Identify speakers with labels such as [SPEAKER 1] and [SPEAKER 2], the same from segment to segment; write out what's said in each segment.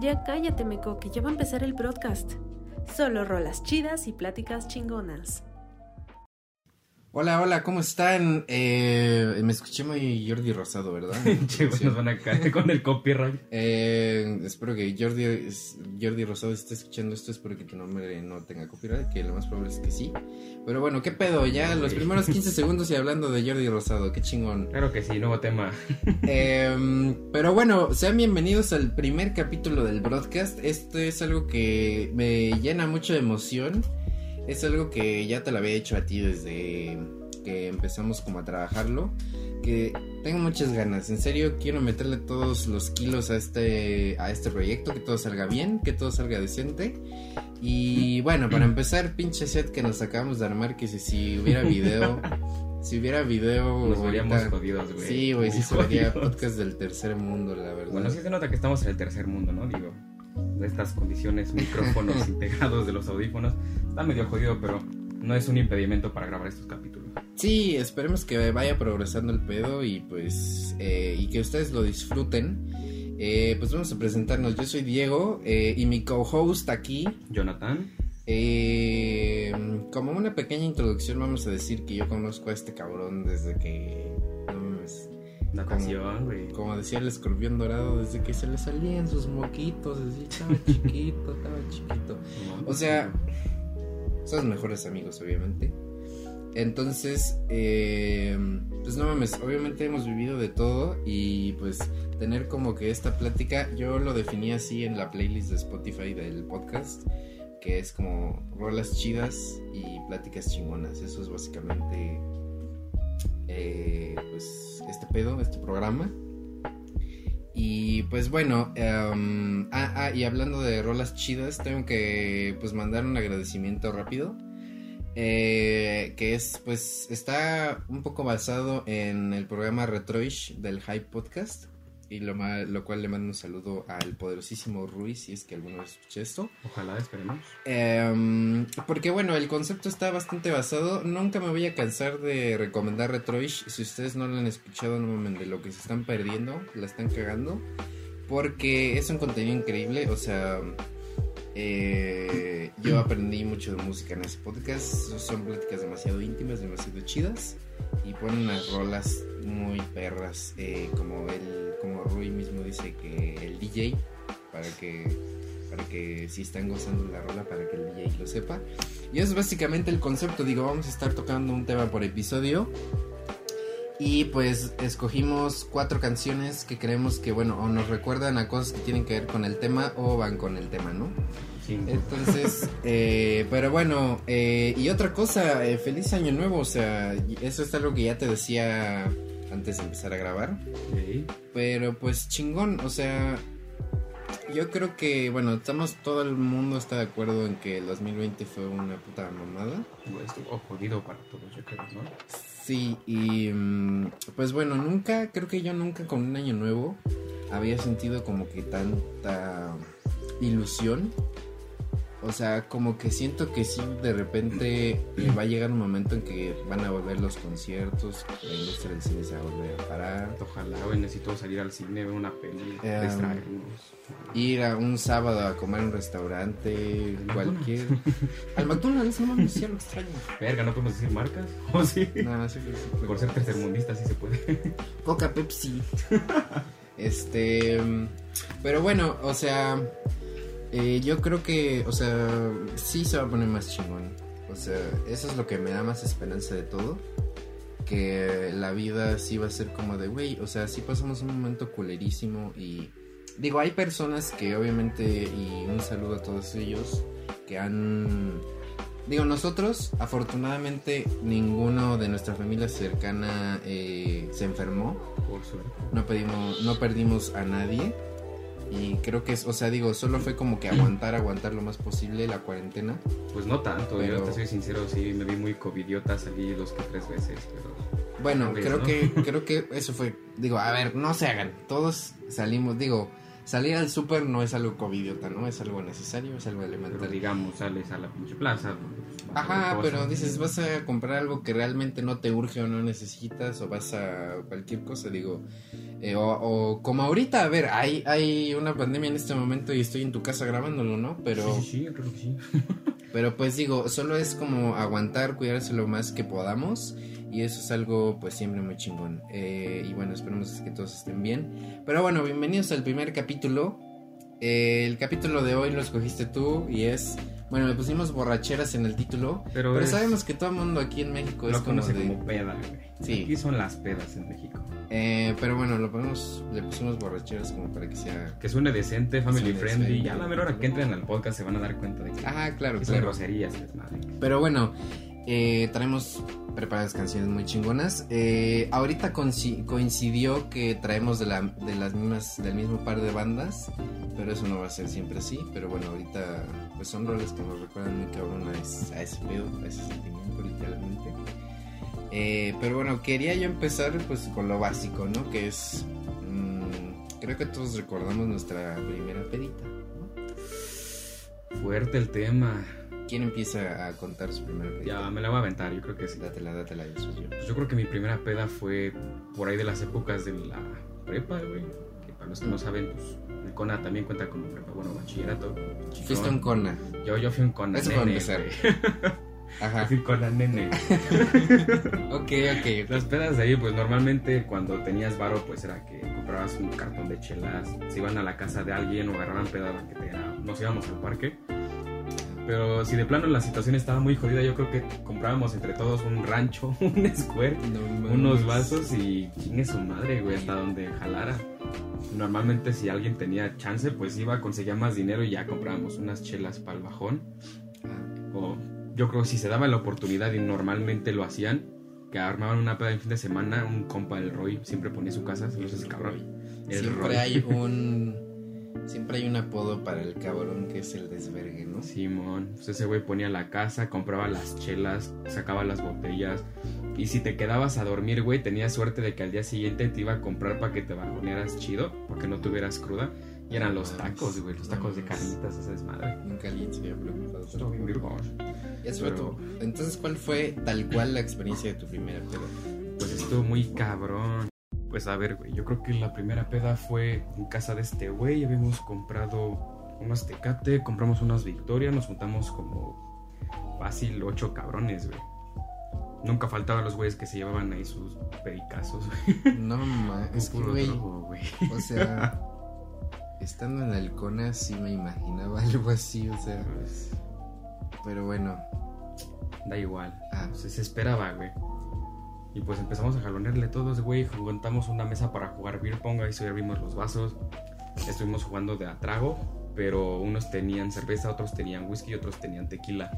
[SPEAKER 1] Ya cállate, Meco, que ya va a empezar el broadcast. Solo rolas chidas y pláticas chingonas.
[SPEAKER 2] Hola, hola, ¿cómo están? Eh, me escuché muy Jordi Rosado, ¿verdad?
[SPEAKER 3] che, nos van a caer con el copyright.
[SPEAKER 2] Eh, espero que Jordi, Jordi Rosado esté escuchando esto. Espero que tu nombre no tenga copyright, que lo más probable es que sí. Pero bueno, ¿qué pedo? Ya los primeros 15 segundos y hablando de Jordi Rosado, qué chingón.
[SPEAKER 3] Claro que sí, nuevo tema.
[SPEAKER 2] Eh, pero bueno, sean bienvenidos al primer capítulo del broadcast. Esto es algo que me llena mucho de emoción. Es algo que ya te lo había hecho a ti desde que empezamos como a trabajarlo. Que tengo muchas ganas. En serio, quiero meterle todos los kilos a este, a este proyecto. Que todo salga bien, que todo salga decente. Y bueno, para empezar, pinche set que nos acabamos de armar. Que si, si hubiera video, si hubiera video.
[SPEAKER 3] Nos veríamos jodidos, güey.
[SPEAKER 2] Sí, güey, sí se vería podcast del tercer mundo, la verdad.
[SPEAKER 3] Bueno, sí se nota que estamos en el tercer mundo, ¿no? Digo, estas condiciones, micrófonos integrados de los audífonos. Está medio jodido, pero no es un impedimento para grabar estos capítulos.
[SPEAKER 2] Sí, esperemos que vaya progresando el pedo y pues eh, y que ustedes lo disfruten. Eh, pues vamos a presentarnos. Yo soy Diego eh, y mi co-host aquí.
[SPEAKER 3] Jonathan,
[SPEAKER 2] como una pequeña introducción vamos a decir que yo conozco a este cabrón desde que
[SPEAKER 3] güey.
[SPEAKER 2] como decía el escorpión dorado desde que se le salían sus moquitos, así estaba chiquito, estaba chiquito. O sea, son mejores amigos, obviamente. Entonces, eh, pues no mames, obviamente hemos vivido de todo y pues tener como que esta plática, yo lo definí así en la playlist de Spotify del podcast, que es como rolas chidas y pláticas chingonas. Eso es básicamente, eh, pues, este pedo, este programa. Y pues bueno, em, ah, ah, y hablando de rolas chidas, tengo que pues mandar un agradecimiento rápido. eh, que es pues está un poco basado en el programa Retroish del Hype Podcast. Y lo, ma- lo cual le mando un saludo al poderosísimo Ruiz, si es que alguno escucha esto.
[SPEAKER 3] Ojalá, esperemos.
[SPEAKER 2] Em, porque bueno, el concepto está bastante basado. Nunca me voy a cansar de recomendar Retroish. Si ustedes no lo han escuchado, no mamen de lo que se están perdiendo, la están cagando. Porque es un contenido increíble. O sea, eh, yo aprendí mucho de música en ese podcast. Son pláticas demasiado íntimas, demasiado chidas. Y ponen unas rolas muy perras. eh, como el, como Rui mismo dice que el DJ. Para que para que si están gozando la rola para que el DJ lo sepa. Y es básicamente el concepto, digo, vamos a estar tocando un tema por episodio. Y pues escogimos cuatro canciones que creemos que, bueno, o nos recuerdan a cosas que tienen que ver con el tema o van con el tema, ¿no?
[SPEAKER 3] Sí.
[SPEAKER 2] Entonces, eh, pero bueno, eh, y otra cosa, eh, feliz año nuevo, o sea, eso es algo que ya te decía antes de empezar a grabar. Pero pues chingón, o sea, yo creo que, bueno, estamos, todo el mundo está de acuerdo en que el 2020 fue una puta mamada.
[SPEAKER 3] Güey, Estuvo jodido para todos, yo creo, ¿no?
[SPEAKER 2] Sí, y mm, pues bueno, nunca, creo que yo nunca con un año nuevo había sentido como que tanta ilusión. O sea, como que siento que sí, de repente eh, va a llegar un momento en que van a volver los conciertos, la industria del cine se va a volver a parar.
[SPEAKER 3] Ojalá, güey, necesito salir al cine, ver una peli, distraernos.
[SPEAKER 2] Ir a un sábado a comer en un restaurante,
[SPEAKER 3] Al
[SPEAKER 2] cualquier. Al McDonald's, no mames, ya lo extraño.
[SPEAKER 3] Verga, ¿no podemos decir marcas? ¿O sí?
[SPEAKER 2] No, sé qué decir.
[SPEAKER 3] Por ser tercermundista sí se puede.
[SPEAKER 2] Coca Pepsi. este. Pero bueno, o sea. Eh, yo creo que, o sea, sí se va a poner más chingón. O sea, eso es lo que me da más esperanza de todo. Que la vida sí va a ser como de, güey, o sea, sí pasamos un momento culerísimo y. Digo, hay personas que obviamente, y un saludo a todos ellos, que han Digo, nosotros, afortunadamente, ninguno de nuestra familia cercana eh, se enfermó.
[SPEAKER 3] Por suerte.
[SPEAKER 2] No, pedimos, no perdimos a nadie. Y creo que es, o sea, digo, solo fue como que aguantar, aguantar lo más posible la cuarentena.
[SPEAKER 3] Pues no tanto,
[SPEAKER 2] Pero-
[SPEAKER 3] yo te soy sincero, sí, me vi muy covidiota, salí dos que tres veces, pero...
[SPEAKER 2] Bueno,
[SPEAKER 3] vez,
[SPEAKER 2] creo
[SPEAKER 3] ¿no?
[SPEAKER 2] que creo que eso fue, digo, a ver, no se hagan. Todos salimos, digo, salir al súper no es algo covidiota, ¿no? Es algo necesario, es algo
[SPEAKER 3] Pero
[SPEAKER 2] elemental.
[SPEAKER 3] digamos, sales a la pinche plaza. pues,
[SPEAKER 2] Ajá, pero dices, vas a comprar algo que realmente no te urge o no necesitas, o vas a cualquier cosa, digo. eh, o, o como ahorita, a ver, hay, hay una pandemia en este momento y estoy en tu casa grabándolo, ¿no? Pero,
[SPEAKER 3] Sí, sí, sí, creo que sí.
[SPEAKER 2] pero pues digo, solo es como aguantar, cuidarse lo más que podamos. Y eso es algo pues siempre muy chingón. Eh, y bueno, esperemos que todos estén bien. Pero bueno, bienvenidos al primer capítulo. Eh, el capítulo de hoy lo escogiste tú y es... Bueno, le pusimos borracheras en el título.
[SPEAKER 3] Pero,
[SPEAKER 2] Pero sabemos que todo el mundo aquí en México es como de...
[SPEAKER 3] como peda, güey.
[SPEAKER 2] Sí.
[SPEAKER 3] Aquí son las pedas en México.
[SPEAKER 2] Eh, pero bueno, lo ponemos, le pusimos borracheras como para que sea...
[SPEAKER 3] Que suene decente, family
[SPEAKER 2] Suene
[SPEAKER 3] friendly.
[SPEAKER 2] decente.
[SPEAKER 3] Ya a la mera hora que entren al podcast se van a dar cuenta de que,
[SPEAKER 2] Ah, claro,
[SPEAKER 3] que son
[SPEAKER 2] claro.
[SPEAKER 3] groserías y desmadre.
[SPEAKER 2] Pero bueno, eh, traemos preparadas canciones muy chingonas. Eh, ahorita coinci- coincidió que traemos de, la, de las mismas, del mismo par de bandas, pero eso no va a ser siempre así. Pero bueno, ahorita pues son roles que nos recuerdan muy cabrón a ese, a ese pedo, a ese sentimiento literalmente. Eh, pero bueno, quería yo empezar pues con lo básico, ¿no? Que es... mm, creo que todos recordamos nuestra primera pedita. ¿no?
[SPEAKER 3] Fuerte el tema.
[SPEAKER 2] ¿Quién empieza a contar su primera pedita?
[SPEAKER 3] Ya me la voy a aventar, yo creo que sí.
[SPEAKER 2] Dátela, dátela, yo soy yo.
[SPEAKER 3] Pues yo creo que mi primera peda fue por ahí de las épocas de la prepa, güey. Que para los que no saben, pues el CONA también cuenta como prepa, bueno, bachillerato.
[SPEAKER 2] Fuiste un cona.
[SPEAKER 3] Yo, yo fui un CONA
[SPEAKER 2] Eso para
[SPEAKER 3] nene,
[SPEAKER 2] empezar.
[SPEAKER 3] güey.
[SPEAKER 2] Ajá.
[SPEAKER 3] Yo fui CONA nene.
[SPEAKER 2] Ok, ok.
[SPEAKER 3] Las pedas de ahí, pues normalmente cuando tenías varo, pues era que comprabas un cartón de chelas, se iban a la casa de alguien o agarraban peda que te nos íbamos al parque. Pero si de plano la situación estaba muy jodida, yo creo que comprábamos entre todos un rancho, un square,
[SPEAKER 2] No
[SPEAKER 3] unos vasos y chingue su madre, güey, hasta donde jalara. Normalmente si alguien tenía chance, pues iba, conseguía más dinero y ya comprábamos unas chelas para el bajón. O yo creo que si se daba la oportunidad y normalmente lo hacían, que armaban una peda en fin de semana, un compa del Roy siempre ponía su casa, no sé si cabrón. El
[SPEAKER 2] Siempre
[SPEAKER 3] Roy.
[SPEAKER 2] hay un. Siempre hay un apodo para el cabrón que es el desvergue, ¿no?
[SPEAKER 3] Simón, pues ese güey ponía la casa, compraba las chelas, sacaba las botellas. Y si te quedabas a dormir, güey, tenías suerte de que al día siguiente te iba a comprar para que te bajonearas chido, para que no tuvieras cruda. Y eran los
[SPEAKER 2] No
[SPEAKER 3] tacos, güey, los
[SPEAKER 2] no
[SPEAKER 3] tacos de carnitas, esa desmadre.
[SPEAKER 2] Nunca alguien se había fue
[SPEAKER 3] pero-.
[SPEAKER 2] Entonces, ¿cuál fue tal cual la experiencia de tu primera peda?
[SPEAKER 3] Pues estuvo muy cabrón. Pues a ver, güey, yo creo que la primera peda fue en casa de este güey. Habíamos comprado unas tecate, compramos unas victoria, nos juntamos como fácil ocho cabrones, güey. Nunca faltaban los güeyes que se llevaban ahí sus pedicazos, güey.
[SPEAKER 2] No mames, es que, güey.
[SPEAKER 3] güey.
[SPEAKER 2] O sea, estando en el Cona sí me imaginaba algo así, o sea.
[SPEAKER 3] Pues,
[SPEAKER 2] Pero bueno.
[SPEAKER 3] da igual.
[SPEAKER 2] Ah,
[SPEAKER 3] se esperaba, güey. Y pues empezamos a jalonearle todos, güey. Juntamos una mesa para jugar beer pong, ahí servimos los vasos. Estuvimos jugando de a trago, pero unos tenían cerveza, otros tenían whisky y otros tenían tequila.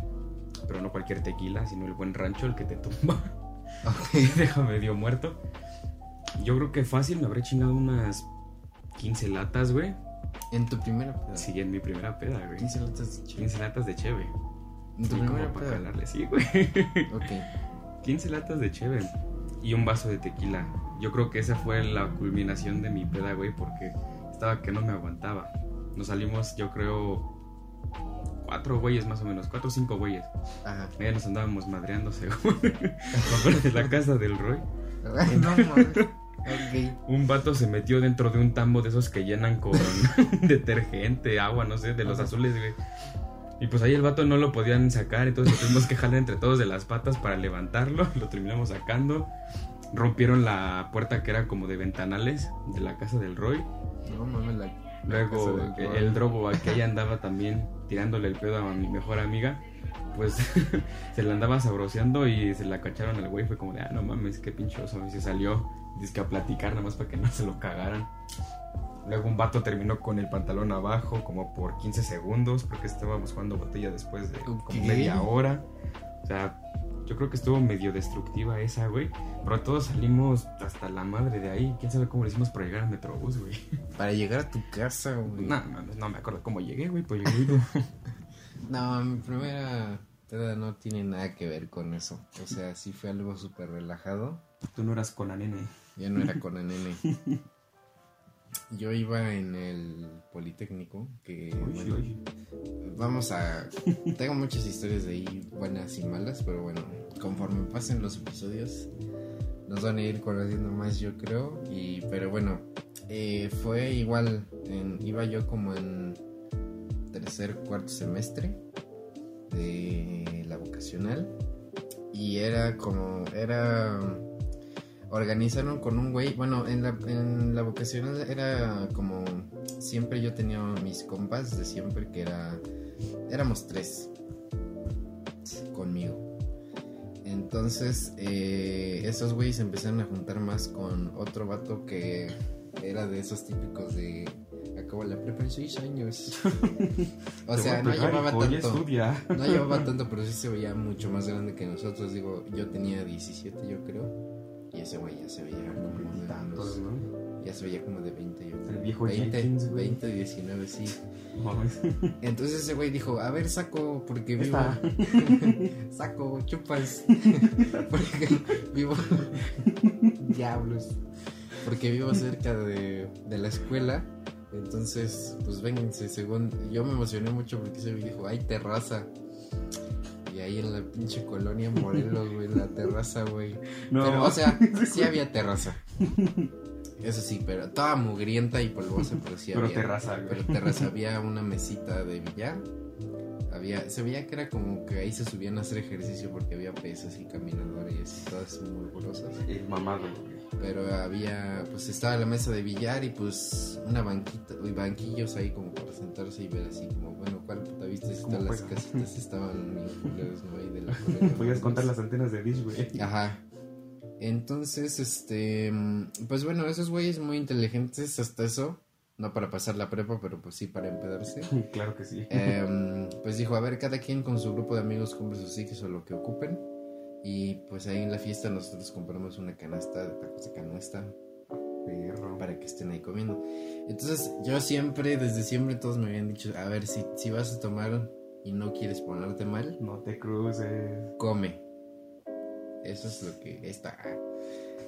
[SPEAKER 3] Pero no cualquier tequila, sino el buen rancho, el que te tumba.
[SPEAKER 2] ok.
[SPEAKER 3] y deja medio muerto. Yo creo que fácil me habré chingado unas 15 latas, güey.
[SPEAKER 2] En tu primera peda.
[SPEAKER 3] Sí, en mi primera peda, güey.
[SPEAKER 2] 15 latas de chile.
[SPEAKER 3] 15 latas de cheve.
[SPEAKER 2] En tu
[SPEAKER 3] Sí, como
[SPEAKER 2] primera
[SPEAKER 3] para
[SPEAKER 2] peda.
[SPEAKER 3] calarle, sí, güey.
[SPEAKER 2] Ok.
[SPEAKER 3] 15 latas de cheve y un vaso de tequila. Yo creo que esa fue la culminación de mi peda, güey, porque estaba que no me aguantaba. Nos salimos, yo creo, cuatro güeyes más o menos, cuatro o cinco güeyes.
[SPEAKER 2] Ajá.
[SPEAKER 3] Ya nos andábamos madreando, según. De la casa del Roy.
[SPEAKER 2] no mames. Ok.
[SPEAKER 3] Un vato se metió dentro de un tambo de esos que llenan con detergente, agua, no sé, de los
[SPEAKER 2] Ajá.
[SPEAKER 3] azules, güey. Y pues ahí el vato no lo podían sacar, entonces tuvimos que jalar entre todos de las patas para levantarlo. Lo terminamos sacando. Rompieron la puerta que era como de ventanales de la casa del Roy.
[SPEAKER 2] No mames, la. la
[SPEAKER 3] Luego
[SPEAKER 2] casa
[SPEAKER 3] el, drogo que ahí andaba también tirándole el pedo a mi mejor amiga. Pues se la andaba sabroseando y se la cacharon al güey. Fue como de, ah, no mames, qué pinchoso. Y se salió, dice a platicar nada más para que no se lo cagaran. Luego un vato terminó con el pantalón abajo como por 15 segundos porque estábamos jugando botella después de como
[SPEAKER 2] Ok.
[SPEAKER 3] media hora. O sea, yo creo que estuvo medio destructiva esa, güey. Pero todos salimos hasta la madre de ahí. ¿Quién sabe cómo le hicimos para llegar al Metrobús, güey?
[SPEAKER 2] Para llegar a tu casa, güey.
[SPEAKER 3] No, no, no me acuerdo cómo llegué, güey, pues llegué.
[SPEAKER 2] No, mi primera peda no tiene nada que ver con eso. O sea, sí fue algo súper relajado.
[SPEAKER 3] Tú no eras con la nene.
[SPEAKER 2] Ya no era con el nene. Yo iba en el Politécnico, que
[SPEAKER 3] Uy,
[SPEAKER 2] bueno,
[SPEAKER 3] uy.
[SPEAKER 2] vamos a... Tengo muchas historias de ahí, buenas y malas, pero bueno, conforme pasen los episodios, nos van a ir conociendo más, yo creo. Y, pero bueno, eh, fue igual, en- iba yo como en tercer, cuarto semestre de la vocacional. Y era como, era organizaron con un güey, bueno, en la, en la vocacional era como, siempre yo tenía mis compas de siempre que era, éramos tres conmigo. Entonces, eh, esos güeyes empezaron a juntar más con otro vato que era de esos típicos de, acabo la prepa en seis años. o sea, no llevaba tanto.
[SPEAKER 3] estudia.
[SPEAKER 2] No llevaba tanto, pero sí se veía mucho más grande que nosotros. Digo, yo tenía 17, yo creo. Y ese güey ya se veía como de
[SPEAKER 3] Tantos, ¿no?
[SPEAKER 2] Ya se veía como de 20, yo creo.
[SPEAKER 3] El viejo
[SPEAKER 2] 20,
[SPEAKER 3] Jenkins, güey.
[SPEAKER 2] 20, 19, sí. Entonces ese güey dijo, a ver, saco, porque vivo... Saco, chupas. porque vivo... Diablos. Porque vivo cerca de, de la escuela. Entonces, pues vénganse, según... Yo me emocioné mucho porque ese güey dijo, hay terraza. Ahí en la pinche colonia Morelos, güey, la terraza, güey.
[SPEAKER 3] No,
[SPEAKER 2] Pero, o sea, sí había terraza. Eso sí, pero toda mugrienta y polvosa, pero sí
[SPEAKER 3] pero
[SPEAKER 2] había.
[SPEAKER 3] terraza, güey.
[SPEAKER 2] Pero terraza, había una mesita de billar. Había, se veía que era como que ahí se subían a hacer ejercicio porque había pesas y caminadores y todas muy golosas.
[SPEAKER 3] El mamado.
[SPEAKER 2] Pero había, pues estaba la mesa de billar y pues una banquita, y banquillos ahí como para sentarse y ver así como, bueno, ¿cuál puta viste? Si
[SPEAKER 3] ¿Cómo
[SPEAKER 2] todas las casitas estaban bien culeras, ¿no? Ahí de la.
[SPEAKER 3] Podías contar las antenas de Dish, güey.
[SPEAKER 2] Ajá. Entonces, este, mm, pues bueno, esos güeyes muy inteligentes hasta eso, no para pasar la prepa, pero pues sí para empedarse.
[SPEAKER 3] Claro que sí.
[SPEAKER 2] Em, pues dijo, a ver, cada quien con su grupo de amigos compre sus sitios o lo que ocupen. Y pues ahí en la fiesta nosotros compramos una canasta de tacos de canasta
[SPEAKER 3] Perro.
[SPEAKER 2] para que estén ahí comiendo. Entonces yo siempre, desde siempre todos me habían dicho, a ver, si, si vas a tomar y no quieres ponerte mal,
[SPEAKER 3] No te cruces.
[SPEAKER 2] come. Eso es lo que está.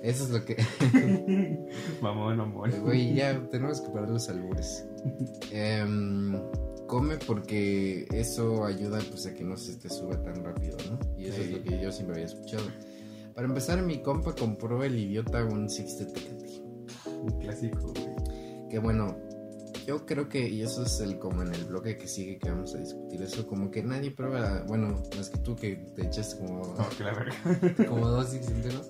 [SPEAKER 2] Eso es lo que...
[SPEAKER 3] Mamón, mamón.
[SPEAKER 2] Güey, ya tenemos que parar los albures. Em, come porque eso ayuda pues a que no se te suba tan rápido, ¿no? Y eso es lo que yo siempre había escuchado. Para empezar, mi compa compró el idiota un Six de Tecate.
[SPEAKER 3] Un clásico, güey.
[SPEAKER 2] Que bueno, yo creo que, y eso es el como en el bloque que sigue que vamos a discutir eso, como que nadie prueba, bueno, más que tú que te echas como
[SPEAKER 3] No, verga.
[SPEAKER 2] como dos six enteros.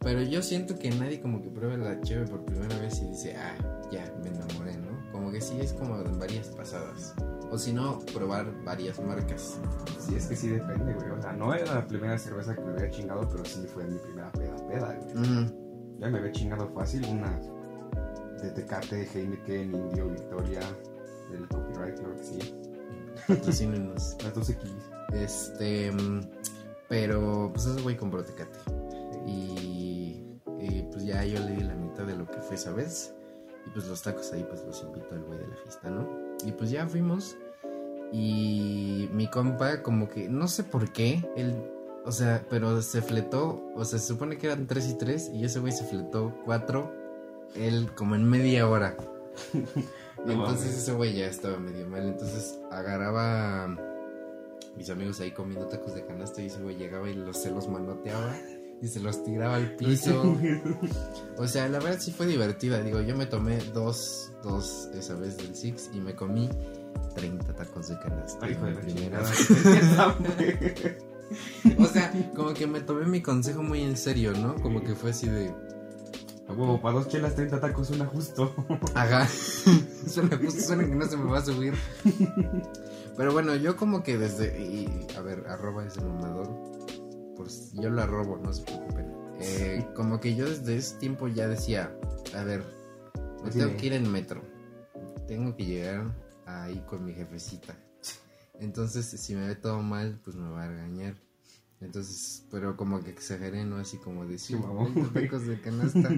[SPEAKER 2] Pero yo siento que nadie como que prueba la cheve por primera vez y dice, ah, ya, me enamoré, ¿no? Como que sí es como en varias pasadas. O si no, probar varias marcas.
[SPEAKER 3] Sí, es que sí depende, güey. O sea, no era la primera cerveza que me había chingado, pero sí fue mi primera peda, peda, güey. Ya me había chingado fácil una de Tecate, Heineken, Indio, Victoria, del copyright, claro que sí.
[SPEAKER 2] patrocínenos.
[SPEAKER 3] Las 12 X.
[SPEAKER 2] Este, pero pues ese güey compró Tecate. Y, y, pues ya yo le di la mitad de lo que fue esa vez. Y pues los tacos ahí pues los invitó el güey de la fiesta, ¿no? Y pues ya fuimos. Y mi compa como que, no sé por qué, él, o sea, pero se fletó, o sea, se supone que eran 3 y 3 y ese güey se fletó 4, él como en media hora.
[SPEAKER 3] No
[SPEAKER 2] entonces ese güey ya estaba medio mal, entonces agarraba a mis amigos ahí comiendo tacos de canasta y ese güey llegaba y los, se los manoteaba y se los tiraba al piso. O sea, la verdad sí fue divertida. Digo, yo me tomé dos, dos esa vez del Six y me comí 30 tacos de canasta.
[SPEAKER 3] Ay, de
[SPEAKER 2] la primera. O sea, como que me tomé mi consejo muy en serio, ¿no? Como que fue así de.
[SPEAKER 3] A huevo, para dos chelas, 30 tacos, suena justo.
[SPEAKER 2] Ajá. suena justo, suena que no se me va a subir. Pero bueno, yo como que desde. Y, a ver, arroba ese mamador. Pues yo lo arrobo, no se preocupen. Eh, como que yo desde ese tiempo ya decía, a ver, me tengo que ir en metro. Tengo que llegar ahí con mi jefecita. Entonces, si me ve todo mal, pues me va a regañar. Entonces, pero como que exageré, ¿no? Así como de sí,
[SPEAKER 3] Sí, mamón.
[SPEAKER 2] 20 tacos de canasta.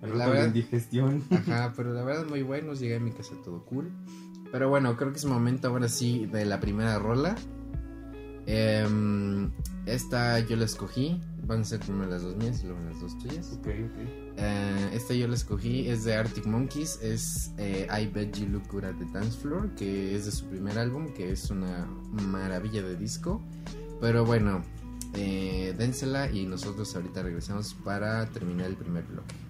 [SPEAKER 2] Pero la verdad,
[SPEAKER 3] indigestión.
[SPEAKER 2] Ajá, pero la verdad muy buenos, llegué a mi casa todo cool. Pero bueno, creo que es momento ahora sí de la primera rola. Em, esta yo la escogí van a ser primero las dos mías y luego las dos tuyas.
[SPEAKER 3] Ok, ok.
[SPEAKER 2] Eh, esta yo la escogí, es de Arctic Monkeys, es eh, I Bet You Look Good at the Dance Floor, que es de su primer álbum, que es una maravilla de disco. Pero bueno, eh, dénsela y nosotros ahorita regresamos para terminar el primer bloque.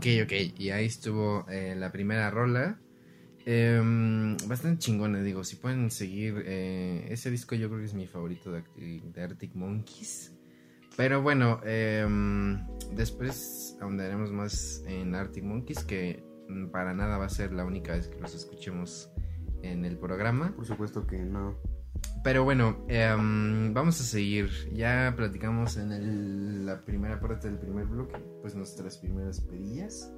[SPEAKER 2] Ok, ok, y ahí estuvo eh, la primera rola. Em, bastante chingona, digo, si pueden seguir, eh, ese disco yo creo que es mi favorito de, de Arctic Monkeys. Pero bueno, em, después ahondaremos más en Arctic Monkeys, que mm, para nada va a ser la única vez que los escuchemos en el programa.
[SPEAKER 3] Por supuesto que no.
[SPEAKER 2] Pero bueno, em, vamos a seguir. Ya platicamos en el- la primera parte del primer bloque, pues nuestras primeras pedillas.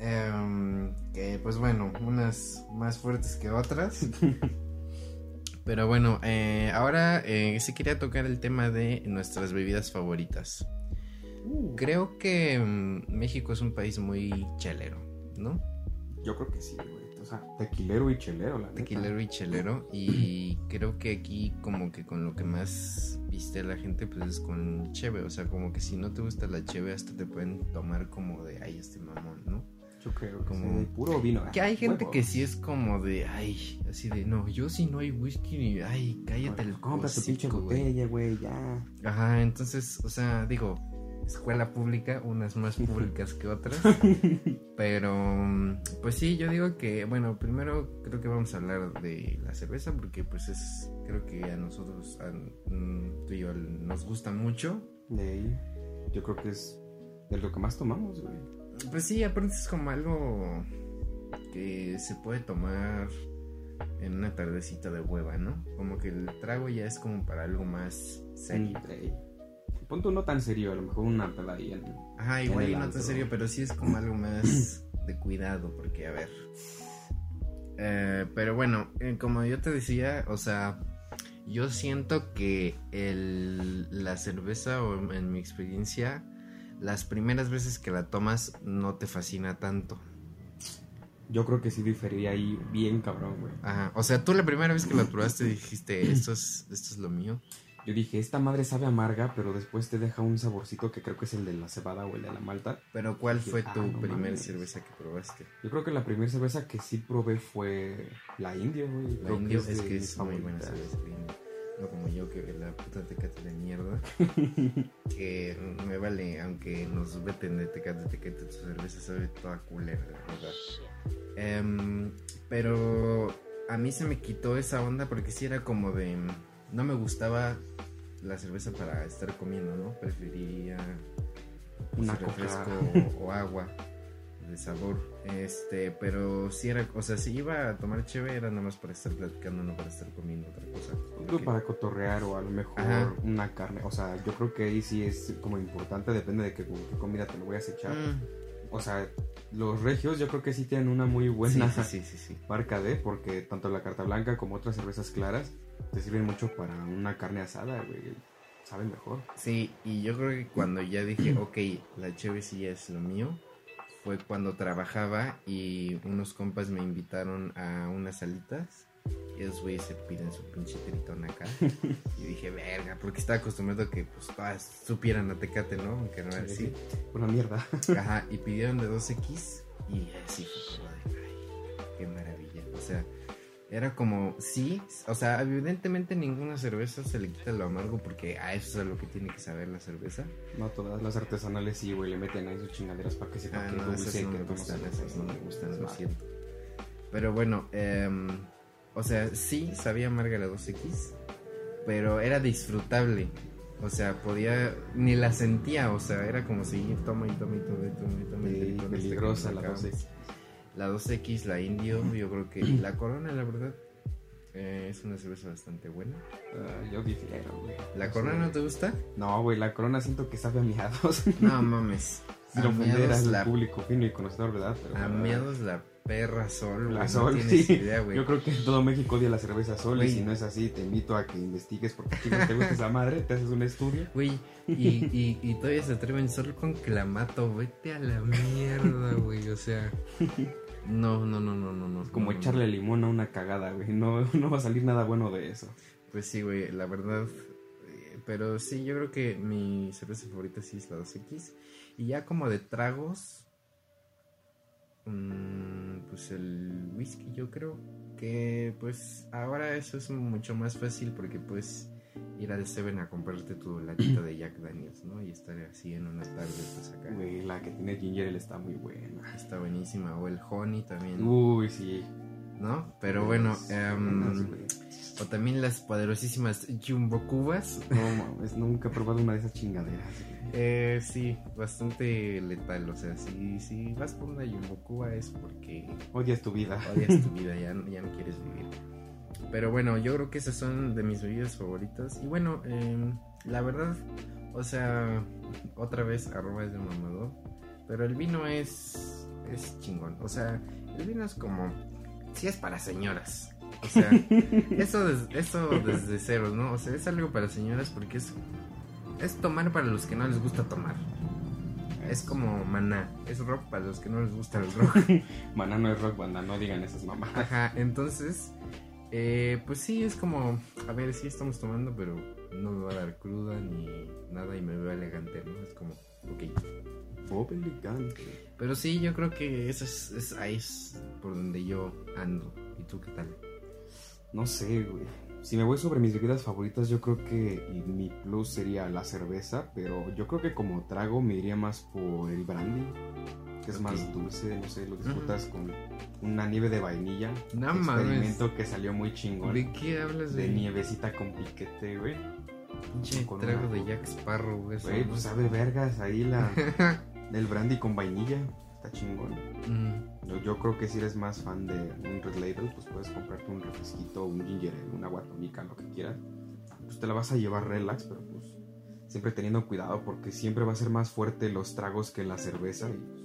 [SPEAKER 2] Em, que pues bueno, unas más fuertes que otras. Pero bueno, eh, ahora eh, sí quería tocar el tema de nuestras bebidas favoritas. Creo que mm, México es un país muy chelero, ¿no?
[SPEAKER 3] Yo creo que sí, güey. Sea, tequilero y chelero, la neta.
[SPEAKER 2] Tequilero y chelero. Y creo que aquí como que con lo que más viste a la gente pues es con cheve. O sea, como que si no te gusta la cheve hasta te pueden tomar como de, ay, este mamón, ¿no?
[SPEAKER 3] Yo creo que
[SPEAKER 2] Como-
[SPEAKER 3] sí, puro vino.
[SPEAKER 2] Que hay
[SPEAKER 3] Ah,
[SPEAKER 2] gente
[SPEAKER 3] huevo.
[SPEAKER 2] que sí es como de, ay, así de, no, yo si no hay whisky, ni, ay, cállate el
[SPEAKER 3] Compra tu pinche
[SPEAKER 2] hocico, güey".
[SPEAKER 3] botella, güey, ya.
[SPEAKER 2] Ajá, entonces, o sea, digo, escuela pública, unas más públicas que otras. Pero, mm, pues sí, yo digo que, bueno, primero creo que vamos a hablar de la cerveza porque pues es, creo que a nosotros, a, mm, tú y yo, nos gusta mucho.
[SPEAKER 3] De ahí, yo creo que es de lo que más tomamos, güey.
[SPEAKER 2] Pues sí, aparte es como algo que se puede tomar en una tardecita de hueva, ¿no? Como que el trago ya es como para algo más serio.
[SPEAKER 3] Ponte uno tan serio, a lo mejor una peladilla. ¿no?
[SPEAKER 2] Ajá,
[SPEAKER 3] En
[SPEAKER 2] igual no tan serio, pero sí es como algo más de cuidado, porque a ver, Eh, pero bueno, eh, como yo te decía, o sea, yo siento que el, la cerveza, o en, en mi experiencia, las primeras veces que la tomas no te fascina tanto.
[SPEAKER 3] Yo creo que sí diferiría ahí bien cabrón, güey.
[SPEAKER 2] Ajá. O sea, tú la primera vez que la probaste dijiste, esto es, esto es lo mío.
[SPEAKER 3] Yo dije, esta madre sabe amarga, pero después te deja un saborcito que creo que es el de la cebada o el de la malta.
[SPEAKER 2] Pero ¿cuál fue
[SPEAKER 3] Ah,
[SPEAKER 2] tu
[SPEAKER 3] no
[SPEAKER 2] primera
[SPEAKER 3] mames.
[SPEAKER 2] cerveza que probaste?
[SPEAKER 3] Yo creo que la primera cerveza que sí probé fue la indio, güey.
[SPEAKER 2] La indio es que es muy buena cerveza. No como yo que la puta tecate de mierda. que me vale, aunque nos veten de tecate, tecate, tu cerveza sabe toda culera, la verdad. Em, pero a mí se me quitó esa onda porque sí era como de... No me gustaba la cerveza para estar comiendo, ¿no? Prefería pues, refresco o, o agua de sabor. Este, pero si era, o sea, si iba a tomar chévere era nada más para estar platicando, no para estar comiendo otra cosa.
[SPEAKER 3] Algo
[SPEAKER 2] Porque-
[SPEAKER 3] para cotorrear o a lo mejor
[SPEAKER 2] Ajá.
[SPEAKER 3] una carne. O sea, yo creo que ahí sí es como importante, depende de qué, qué comida te lo voy a echar.
[SPEAKER 2] Mm,
[SPEAKER 3] O sea, los regios yo creo que sí tienen una muy buena
[SPEAKER 2] sí, sí, sí, sí, sí.
[SPEAKER 3] marca de, porque tanto la carta blanca como otras cervezas claras te sirven mucho para una carne asada, güey. Saben mejor.
[SPEAKER 2] Sí, y yo creo que cuando ya dije, ok, la chévere sí ya es lo mío, fue cuando trabajaba y unos compas me invitaron a unas salitas. Y esos güeyes se piden su pinche tritón acá. y dije, verga, porque estaba acostumbrado a que pues todas supieran a tecate, ¿no? Aunque no era así.
[SPEAKER 3] Una mierda.
[SPEAKER 2] Ajá, y pidieron de 2X y así fue como de, ay, qué maravilla. O sea, era como, sí, o sea, evidentemente ninguna cerveza se le quita lo amargo porque a eso es a lo que tiene que saber la cerveza.
[SPEAKER 3] No todas las artesanales sí, güey, le meten ahí sus chingaderas para que sepa
[SPEAKER 2] Ah,
[SPEAKER 3] que
[SPEAKER 2] no,
[SPEAKER 3] dulce,
[SPEAKER 2] esas no
[SPEAKER 3] que
[SPEAKER 2] me
[SPEAKER 3] no
[SPEAKER 2] gustan,
[SPEAKER 3] sabes.
[SPEAKER 2] esas no me gustan, lo
[SPEAKER 3] Ah.
[SPEAKER 2] siento. Pero bueno, em, o sea, sí sabía amarga la 2X, pero era disfrutable. O sea, podía, ni la sentía, o sea, era como seguir toma y toma y toma y toma y toma. y toma que
[SPEAKER 3] peligrosa la
[SPEAKER 2] acabamos.
[SPEAKER 3] 2X.
[SPEAKER 2] La 2X, la Indio, yo creo que la Corona, la verdad, eh, es una cerveza bastante buena.
[SPEAKER 3] Ah, yo difiero, güey.
[SPEAKER 2] ¿La Corona no te gusta?
[SPEAKER 3] No, güey, la corona siento que sabe a miados.
[SPEAKER 2] No mames. Miados
[SPEAKER 3] al
[SPEAKER 2] la,
[SPEAKER 3] público fino y conocedor, ¿verdad? Pero,
[SPEAKER 2] a miados la perra sol,
[SPEAKER 3] La
[SPEAKER 2] güey,
[SPEAKER 3] Sol,
[SPEAKER 2] no
[SPEAKER 3] sí.
[SPEAKER 2] idea.
[SPEAKER 3] Yo creo que todo México odia la cerveza Sol y si no es así, te invito a que investigues porque si no te gusta esa madre, te haces un estudio.
[SPEAKER 2] Güey, y, y, y todavía se atreven solo con clamato, vete a la mierda, güey, o sea... No, no, no, no, no, no.
[SPEAKER 3] Como
[SPEAKER 2] no, no.
[SPEAKER 3] echarle limón a una cagada, güey. No, no va a salir nada bueno de eso.
[SPEAKER 2] Pues sí, güey, la verdad. eh, Pero sí, yo creo que mi cerveza favorita sí es la 2X. Y ya como de tragos, mm, pues el whisky, yo creo que pues ahora eso es mucho más fácil porque puedes ir al Seven a comprarte tu latita de Jack Daniels, ¿no? Y estar así en una tarde, pues acá.
[SPEAKER 3] Güey, la que tiene ginger ale está muy buena.
[SPEAKER 2] Está buenísima. O el honey también,
[SPEAKER 3] Uy, sí.
[SPEAKER 2] ¿no? Pero bueno,
[SPEAKER 3] güey.
[SPEAKER 2] o también las poderosísimas Jumbo Cubas.
[SPEAKER 3] No mames, nunca he probado una de esas chingaderas.
[SPEAKER 2] Eh, sí, bastante letal. O sea, si, si vas por una Jumbo Cuba es porque
[SPEAKER 3] Odias tu vida.
[SPEAKER 2] odias tu vida, ya, ya no quieres vivir. Pero bueno, yo creo que esas son de mis bebidas favoritas. Y bueno, em, la verdad, o sea, otra vez arroba es de mamador. Pero el vino es, es chingón. O sea, el vino es como, si es para señoras. O sea, eso, des- eso desde cero, ¿no? O sea, es algo para señoras porque es, es tomar para los que no les gusta tomar. Es como maná, es rock para los que no les gusta el rock.
[SPEAKER 3] Maná no es rock banda, no digan esas mamás.
[SPEAKER 2] Ajá, entonces, eh, pues sí, es como, a ver, sí estamos tomando, pero no me va a dar cruda ni nada y me veo elegante, ¿no? Es como, ok.
[SPEAKER 3] Bob elegante.
[SPEAKER 2] Pero sí, yo creo que eso es, es- ahí es por donde yo ando. ¿Y tú qué tal?
[SPEAKER 3] No sé, güey. Si me voy sobre mis bebidas favoritas, yo creo que mi plus sería la cerveza, pero yo creo que como trago me iría más por el brandy, que es más dulce, no sé, lo disfrutas con una nieve de vainilla.
[SPEAKER 2] No
[SPEAKER 3] experimento que salió muy chingón.
[SPEAKER 2] ¿De qué hablas
[SPEAKER 3] De
[SPEAKER 2] de
[SPEAKER 3] nievecita con piquete, güey.
[SPEAKER 2] pinche trago
[SPEAKER 3] una-
[SPEAKER 2] de Jack Sparrow, güey?
[SPEAKER 3] Güey, pues sabe vergas ahí la del brandy con vainilla. Está chingón.
[SPEAKER 2] Mm,
[SPEAKER 3] Yo, yo creo que si eres más fan de un Red Label, pues puedes comprarte un refresquito, un ginger ale, una agua tónica, lo que quieras. Pues te la vas a llevar relax, pero pues siempre teniendo cuidado porque siempre va a ser más fuerte los tragos que la cerveza y pues,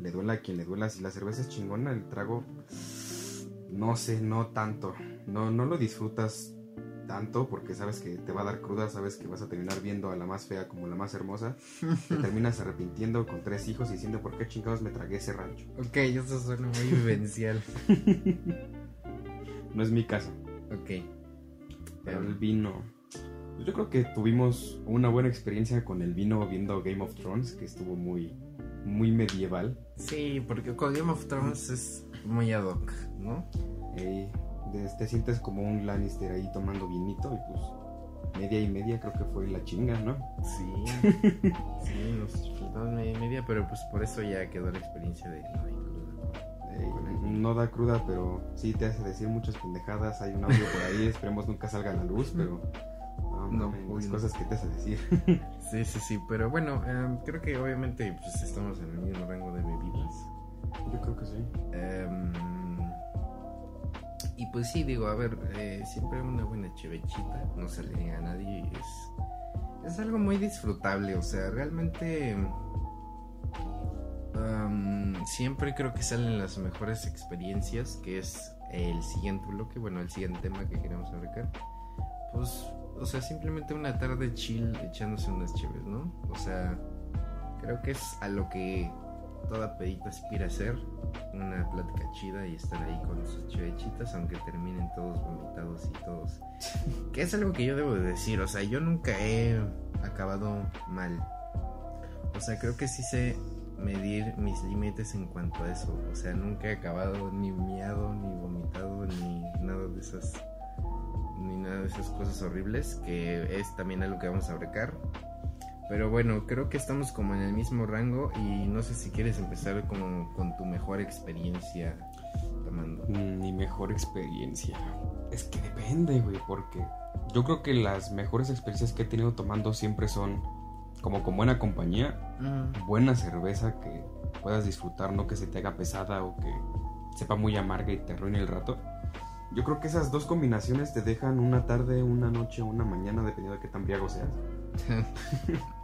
[SPEAKER 3] le duela a quien le duela. Si la cerveza es chingona, el trago no sé, no tanto. No, no lo disfrutas tanto porque sabes que te va a dar cruda, sabes que vas a terminar viendo a la más fea como la más hermosa. Te terminas arrepintiendo con tres hijos y diciendo por qué chingados me tragué ese rancho.
[SPEAKER 2] Ok, eso suena muy vivencial.
[SPEAKER 3] No es mi caso.
[SPEAKER 2] ok.
[SPEAKER 3] Pero el vino. pues Yo creo que tuvimos una buena experiencia con el vino viendo Game of Thrones, que estuvo muy, muy medieval.
[SPEAKER 2] Sí, porque con Game of Thrones es muy ad hoc, ¿no?
[SPEAKER 3] Ey, de- te sientes como un Lannister ahí tomando vinito y pues media y media creo que fue la chinga, ¿no?
[SPEAKER 2] Sí. sí, nos chiflamos media y media, pero pues por eso ya quedó la experiencia de cruda.
[SPEAKER 3] Ey,
[SPEAKER 2] vino.
[SPEAKER 3] no da cruda, pero sí te hace decir muchas pendejadas. Hay un audio por ahí, esperemos nunca salga a la luz, pero no,
[SPEAKER 2] No,
[SPEAKER 3] las cosas que te hace decir.
[SPEAKER 2] Sí, sí, sí, pero bueno, em, creo que obviamente pues estamos en el mismo rango de bebidas.
[SPEAKER 3] Yo creo que sí.
[SPEAKER 2] Em, y pues sí, digo, a ver, eh, siempre una buena chevechita, no se le a nadie, es, es algo muy disfrutable, o sea, realmente em, siempre creo que salen las mejores experiencias, que es el siguiente bloque, bueno, el siguiente tema que queremos abarcar. Pues, o sea, simplemente una tarde chill echándose unas cheves, ¿no? O sea, creo que es a lo que toda pedita aspira a ser una plática chida y estar ahí con sus chevechitas, aunque terminen todos vomitados y todos. Que es algo que yo debo de decir, o sea, yo nunca he acabado mal. O sea, creo que sí sé medir mis límites en cuanto a eso. O sea, nunca he acabado ni miado, ni vomitado, ni nada de esas. Ni nada de esas cosas horribles. Que es también algo que vamos a abarcar. Pero bueno, creo que estamos como en el mismo rango y no sé si quieres empezar como con tu mejor experiencia tomando.
[SPEAKER 3] Mi mejor experiencia. Es que depende, güey, porque yo creo que las mejores experiencias que he tenido tomando siempre son como con buena compañía, buena cerveza que puedas disfrutar, no que se te haga pesada o que sepa muy amarga y te arruine el rato. Yo creo que esas dos combinaciones te dejan una tarde, una noche, una mañana, dependiendo de qué tan briago seas.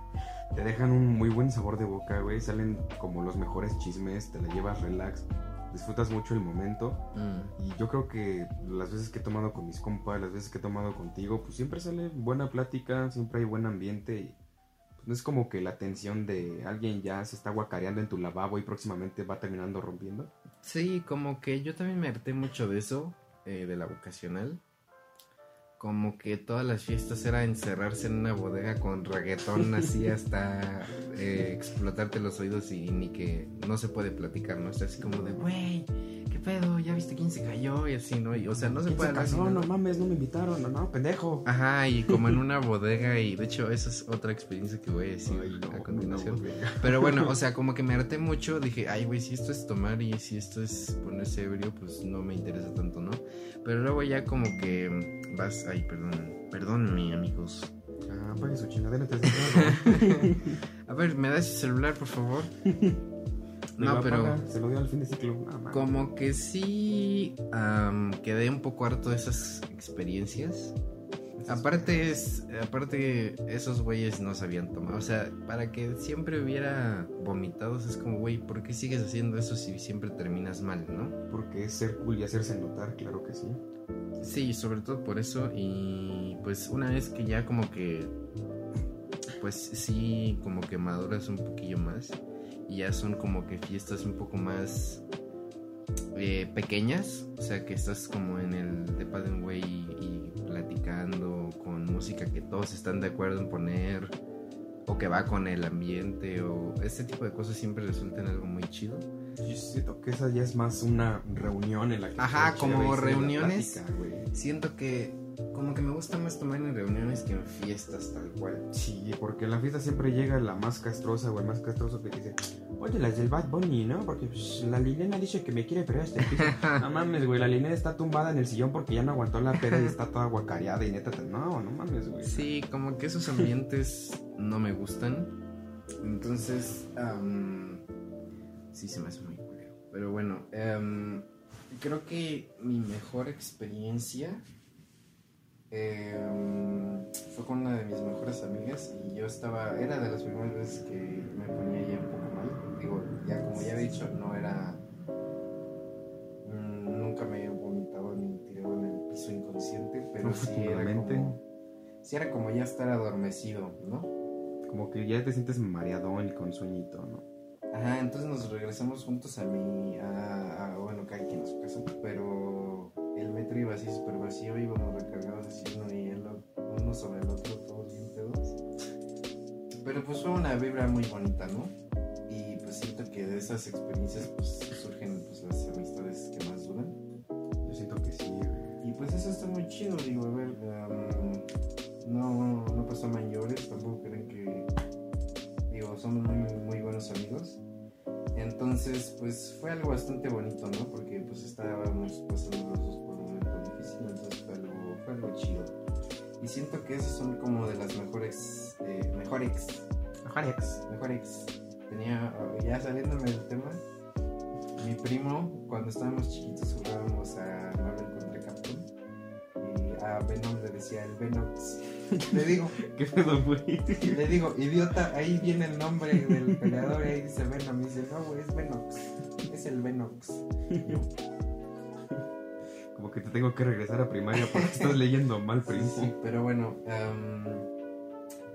[SPEAKER 3] Te dejan un muy buen sabor de boca, güey. Salen como los mejores chismes, te la llevas relax, disfrutas mucho el momento.
[SPEAKER 2] Mm.
[SPEAKER 3] Y yo creo que las veces que he tomado con mis compas, las veces que he tomado contigo, pues siempre sale buena plática, siempre hay buen ambiente. Y pues, no es como que la tensión de alguien ya se está guacareando en tu lavabo y próximamente va terminando rompiendo.
[SPEAKER 2] Sí, como que yo también me harté mucho de eso, eh, de la vocacional. Como que todas las fiestas era encerrarse en una bodega con reggaetón así hasta eh, explotarte los oídos y ni que no se puede platicar, ¿no? Está así como de, güey, ¿qué pedo? ¿Ya viste quién se cayó? Y así, ¿no? Y, o sea, no se
[SPEAKER 3] ¿Quién
[SPEAKER 2] puede
[SPEAKER 3] se casó? No mames, no me invitaron, no, no, pendejo.
[SPEAKER 2] Ajá, y como en una bodega y de hecho esa es otra experiencia que voy a decir
[SPEAKER 3] Ay, no,
[SPEAKER 2] a continuación.
[SPEAKER 3] no.
[SPEAKER 2] Pero bueno, o sea, como que me harté mucho, dije, ay, güey, si esto es tomar y si esto es ponerse ebrio, pues no me interesa tanto, ¿no? Pero luego ya como que vas, ay, perdón, perdónenme, amigos.
[SPEAKER 3] Ah, apague su chingadera, te estás
[SPEAKER 2] A ver, ¿me das el celular, por favor? No, pero
[SPEAKER 3] Se lo dio al fin de ciclo. Ah,
[SPEAKER 2] como que sí quedé un poco harto de esas experiencias. Aparte es, aparte esos güeyes no sabían tomar, o sea, para que siempre hubiera vomitados es como, güey, ¿por qué sigues haciendo eso si siempre terminas mal, no?
[SPEAKER 3] Porque es ser cool y hacerse notar, claro que sí.
[SPEAKER 2] Sí, sobre todo por eso y pues una vez que ya como que, pues sí, como que maduras un poquillo más y ya son como que fiestas un poco más eh, pequeñas, o sea que estás como en el depa de un güey y, y con música que todos están de acuerdo en poner o que va con el ambiente o este tipo de cosas siempre resultan algo muy chido.
[SPEAKER 3] Yo siento que esa ya es más una reunión en la que...
[SPEAKER 2] Ajá, como reuniones.
[SPEAKER 3] plática, güey.
[SPEAKER 2] Siento que como que me gusta más tomar en reuniones que en fiestas tal cual.
[SPEAKER 3] Sí, porque en la fiesta siempre llega la más castrosa o el más castroso que dice, oye, las del Bad Bunny, ¿no? Porque pues, la Liliana dice que me quiere pero el piso. No mames, güey, la Liliana está tumbada en el sillón porque ya no aguantó la peda y está toda guacareada y neta, no, no mames, güey.
[SPEAKER 2] Sí, como que esos ambientes no me gustan. Entonces, am, sí se me hace muy culero. Pero bueno, em, creo que mi mejor experiencia em, fue con una de mis mejores amigas y yo estaba, era de las primeras veces que me ponía ya un poco mal. Digo, ya como ya he dicho, no era, mm, nunca me he vomitado sí era como, sí era como ya estar adormecido, ¿no?
[SPEAKER 3] Como que ya te sientes mareadón y con sueñito, ¿no?
[SPEAKER 2] Ajá, entonces nos regresamos juntos a mi, a, a- bueno, cada quien a su casa, pero el metro iba así súper vacío, íbamos recargados así uno y el uno sobre el otro, todos bien pedos. Pero pues fue una vibra muy bonita, ¿no? Siento que de esas experiencias pues surgen pues las amistades que más duran.
[SPEAKER 3] Yo siento que sí.
[SPEAKER 2] Y pues eso está muy chido, digo, a ver, am, no, no pasó a mayores, tampoco creen que, digo, somos muy, muy buenos amigos. Entonces, pues fue algo bastante bonito, ¿no? Porque pues estábamos pasando los dos por un momento difícil, entonces fue algo, fue algo chido. Y siento que esos son como de las mejores, eh, mejores,
[SPEAKER 3] Alex.
[SPEAKER 2] mejores. Tenía, ya saliéndome del tema, mi primo, cuando estábamos chiquitos jugábamos a Marvel contra Capcom y a Venom le decía el Venox. Le digo,
[SPEAKER 3] ¿Qué pedo, güey?
[SPEAKER 2] le digo, idiota, ahí viene el nombre del peleador y ahí dice Venom. Y dice, no, güey, es Venox. Es el Venox.
[SPEAKER 3] Como que te tengo que regresar a primaria porque estás leyendo mal, primo.
[SPEAKER 2] Sí, pero bueno,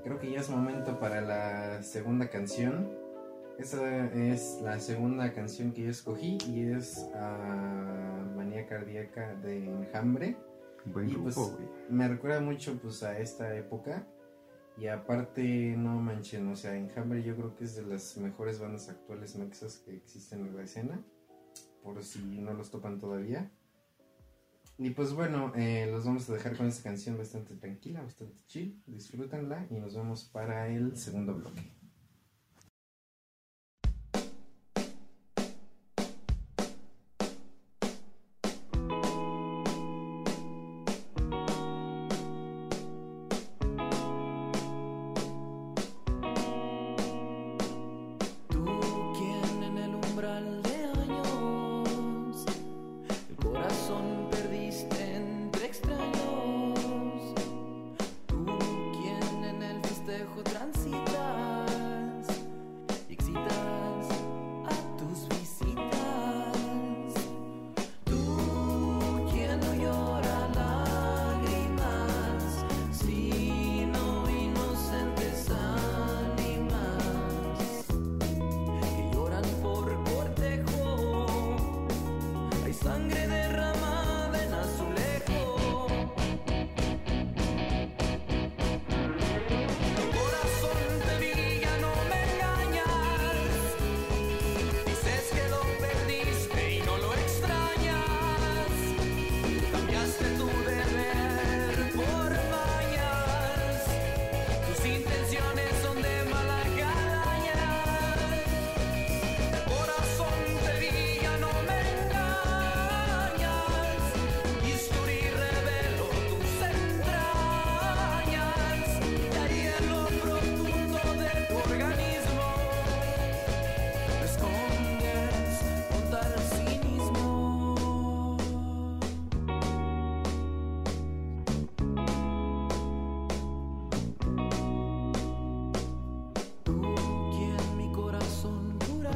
[SPEAKER 2] creo que ya es momento para la segunda canción. Esa es la segunda canción que yo escogí y es ah, Manía Cardíaca de Enjambre.
[SPEAKER 3] Buen
[SPEAKER 2] Y,
[SPEAKER 3] grupo,
[SPEAKER 2] pues,
[SPEAKER 3] güey.
[SPEAKER 2] Me recuerda mucho pues a esta época y aparte no manchen, o sea, Enjambre yo creo que es de las mejores bandas actuales mexas que existen en la escena, por si no los topan todavía. Y pues bueno, eh, los vamos a dejar con esta canción bastante tranquila, bastante chill, disfrútenla y nos vemos para el segundo bloque.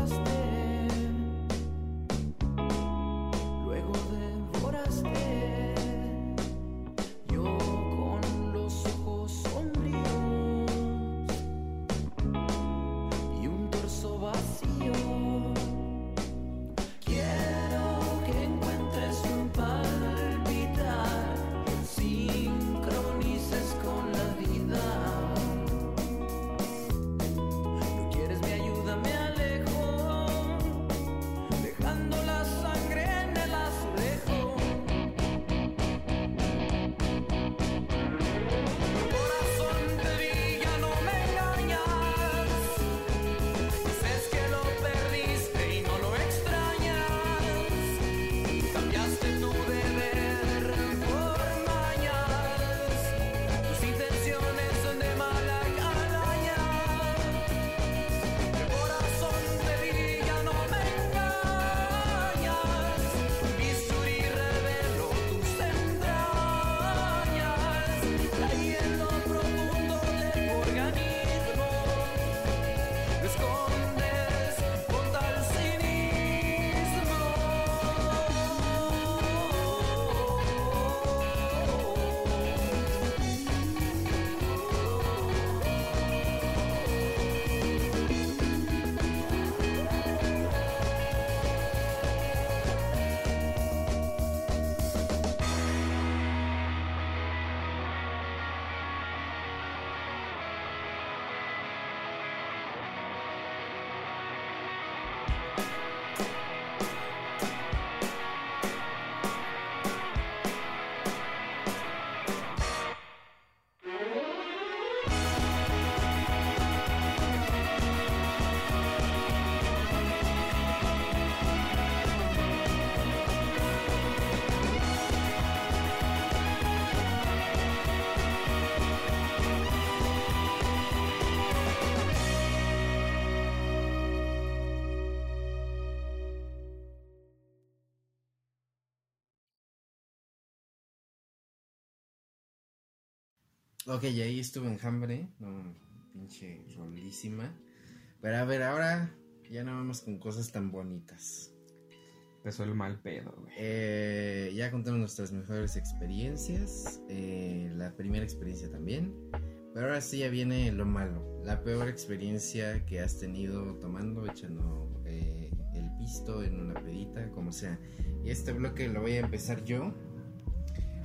[SPEAKER 4] just
[SPEAKER 2] Ok, y ahí estuve en Hambre, no, pinche rolísima. Pero a ver, ahora ya no vamos con cosas tan bonitas.
[SPEAKER 3] Empezó el mal pedo, güey.
[SPEAKER 2] Eh, ya contamos nuestras mejores experiencias, eh, la primera experiencia también. Pero ahora sí ya viene lo malo, la peor experiencia que has tenido tomando, echando eh, el pisto en una pedita, como sea. Y este bloque lo voy a empezar yo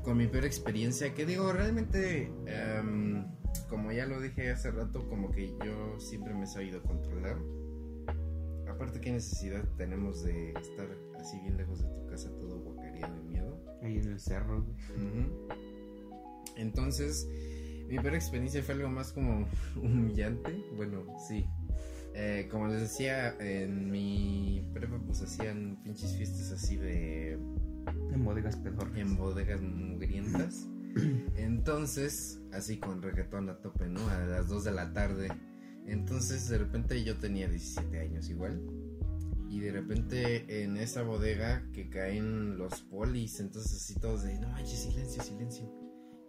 [SPEAKER 2] con mi peor experiencia, que digo, realmente, em, como ya lo dije hace rato, como que yo siempre me he sabido controlar. Aparte, ¿qué necesidad tenemos de estar así bien lejos de tu casa, todo guacareado de miedo?
[SPEAKER 3] Ahí en el cerro, güey.
[SPEAKER 2] Ujú. Entonces, mi peor experiencia fue algo más como humillante. Bueno, sí. Eh, como les decía, en mi prepa pues hacían pinches fiestas así de...
[SPEAKER 3] En bodegas pedorras.
[SPEAKER 2] en bodegas mugrientas. Entonces, así con reggaetón a tope, ¿no? A las 2 de la tarde. Entonces, de repente yo tenía 17 años igual. Y de repente en esa bodega que caen los polis, entonces así todos de, no manches, silencio, silencio.